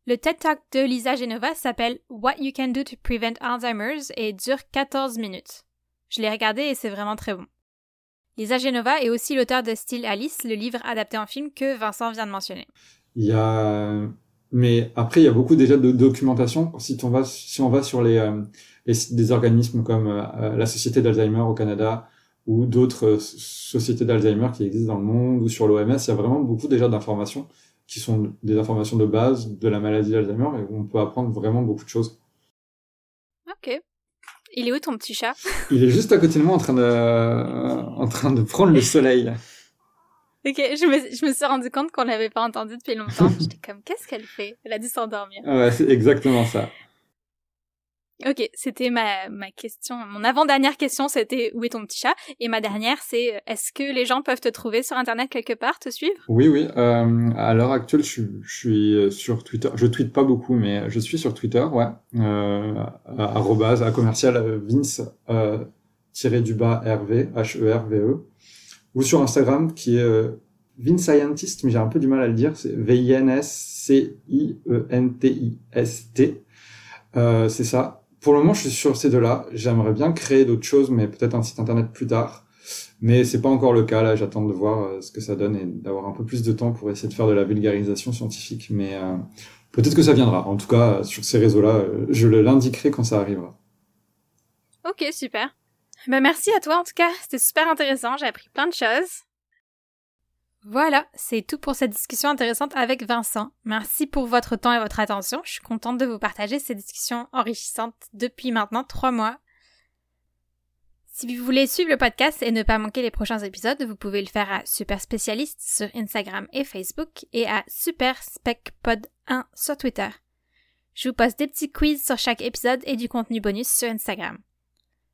Le TED Talk de Lisa Genova s'appelle What You Can Do to Prevent Alzheimer's et dure 14 minutes. Je l'ai regardé et c'est vraiment très bon. Lisa Genova est aussi l'auteur de Still Alice, le livre adapté en film que Vincent vient de mentionner. Mais après, il y a beaucoup déjà de documentation. Si on va, sur euh, les sites des organismes comme euh, la Société d'Alzheimer au Canada ou d'autres euh, sociétés d'Alzheimer qui existent dans le monde ou sur l'OMS, il y a vraiment beaucoup déjà d'informations qui sont des informations de base de la maladie d'Alzheimer et où on peut apprendre vraiment beaucoup de choses. Ok. Il est où ton petit chat? *laughs* Il est juste à côté de moi en train de, euh, en train de prendre le soleil. Ok, je me, je me suis rendu compte qu'on l'avait pas entendu depuis longtemps. J'étais comme, qu'est-ce qu'elle fait? Elle a dû s'endormir. Ouais, c'est exactement ça. Ok, c'était ma, ma question. Mon avant-dernière question, c'était où est ton petit chat? Et ma dernière, c'est est-ce que les gens peuvent te trouver sur Internet quelque part, te suivre? Oui, oui. Euh, à l'heure actuelle, je, suis- euh, sur Twitter. Je tweete pas beaucoup, mais je suis sur Twitter, ouais. Euh, à- commercial euh, Vince euh, tiré du bas RV, H-E-R-V-E. E. Ou sur Instagram, qui est euh, Vince Scientist, mais j'ai un peu du mal à le dire. C'est V-I-N-S-C-I-E-N-T-I-S-T. C'est ça. Pour le moment, je suis sur ces deux-là. J'aimerais bien créer d'autres choses, mais peut-être un site internet plus tard. Mais c'est pas encore le cas là. J'attends de voir euh, ce que ça donne et d'avoir un peu plus de temps pour essayer de faire de la vulgarisation scientifique. Mais euh, peut-être que ça viendra. En tout cas, euh, sur ces réseaux-là, euh, je l'indiquerai quand ça arrivera. Ok, super. Ben merci à toi en tout cas, c'était super intéressant, j'ai appris plein de choses. Voilà, c'est tout pour cette discussion intéressante avec Vincent. Merci pour votre temps et votre attention. Je suis contente de vous partager ces discussions enrichissantes depuis maintenant trois mois. Si vous voulez suivre le podcast et ne pas manquer les prochains épisodes, vous pouvez le faire à Super Spécialiste sur Instagram et Facebook et à Super Spec Pod 1 sur Twitter. Je vous poste des petits quiz sur chaque épisode et du contenu bonus sur Instagram.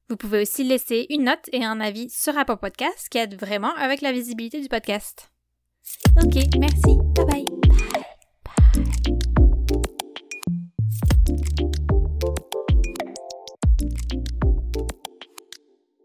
Vous pouvez aussi laisser une note et un avis sur Apple Podcast qui aide vraiment avec la visibilité du podcast. Ok, merci. Bye bye.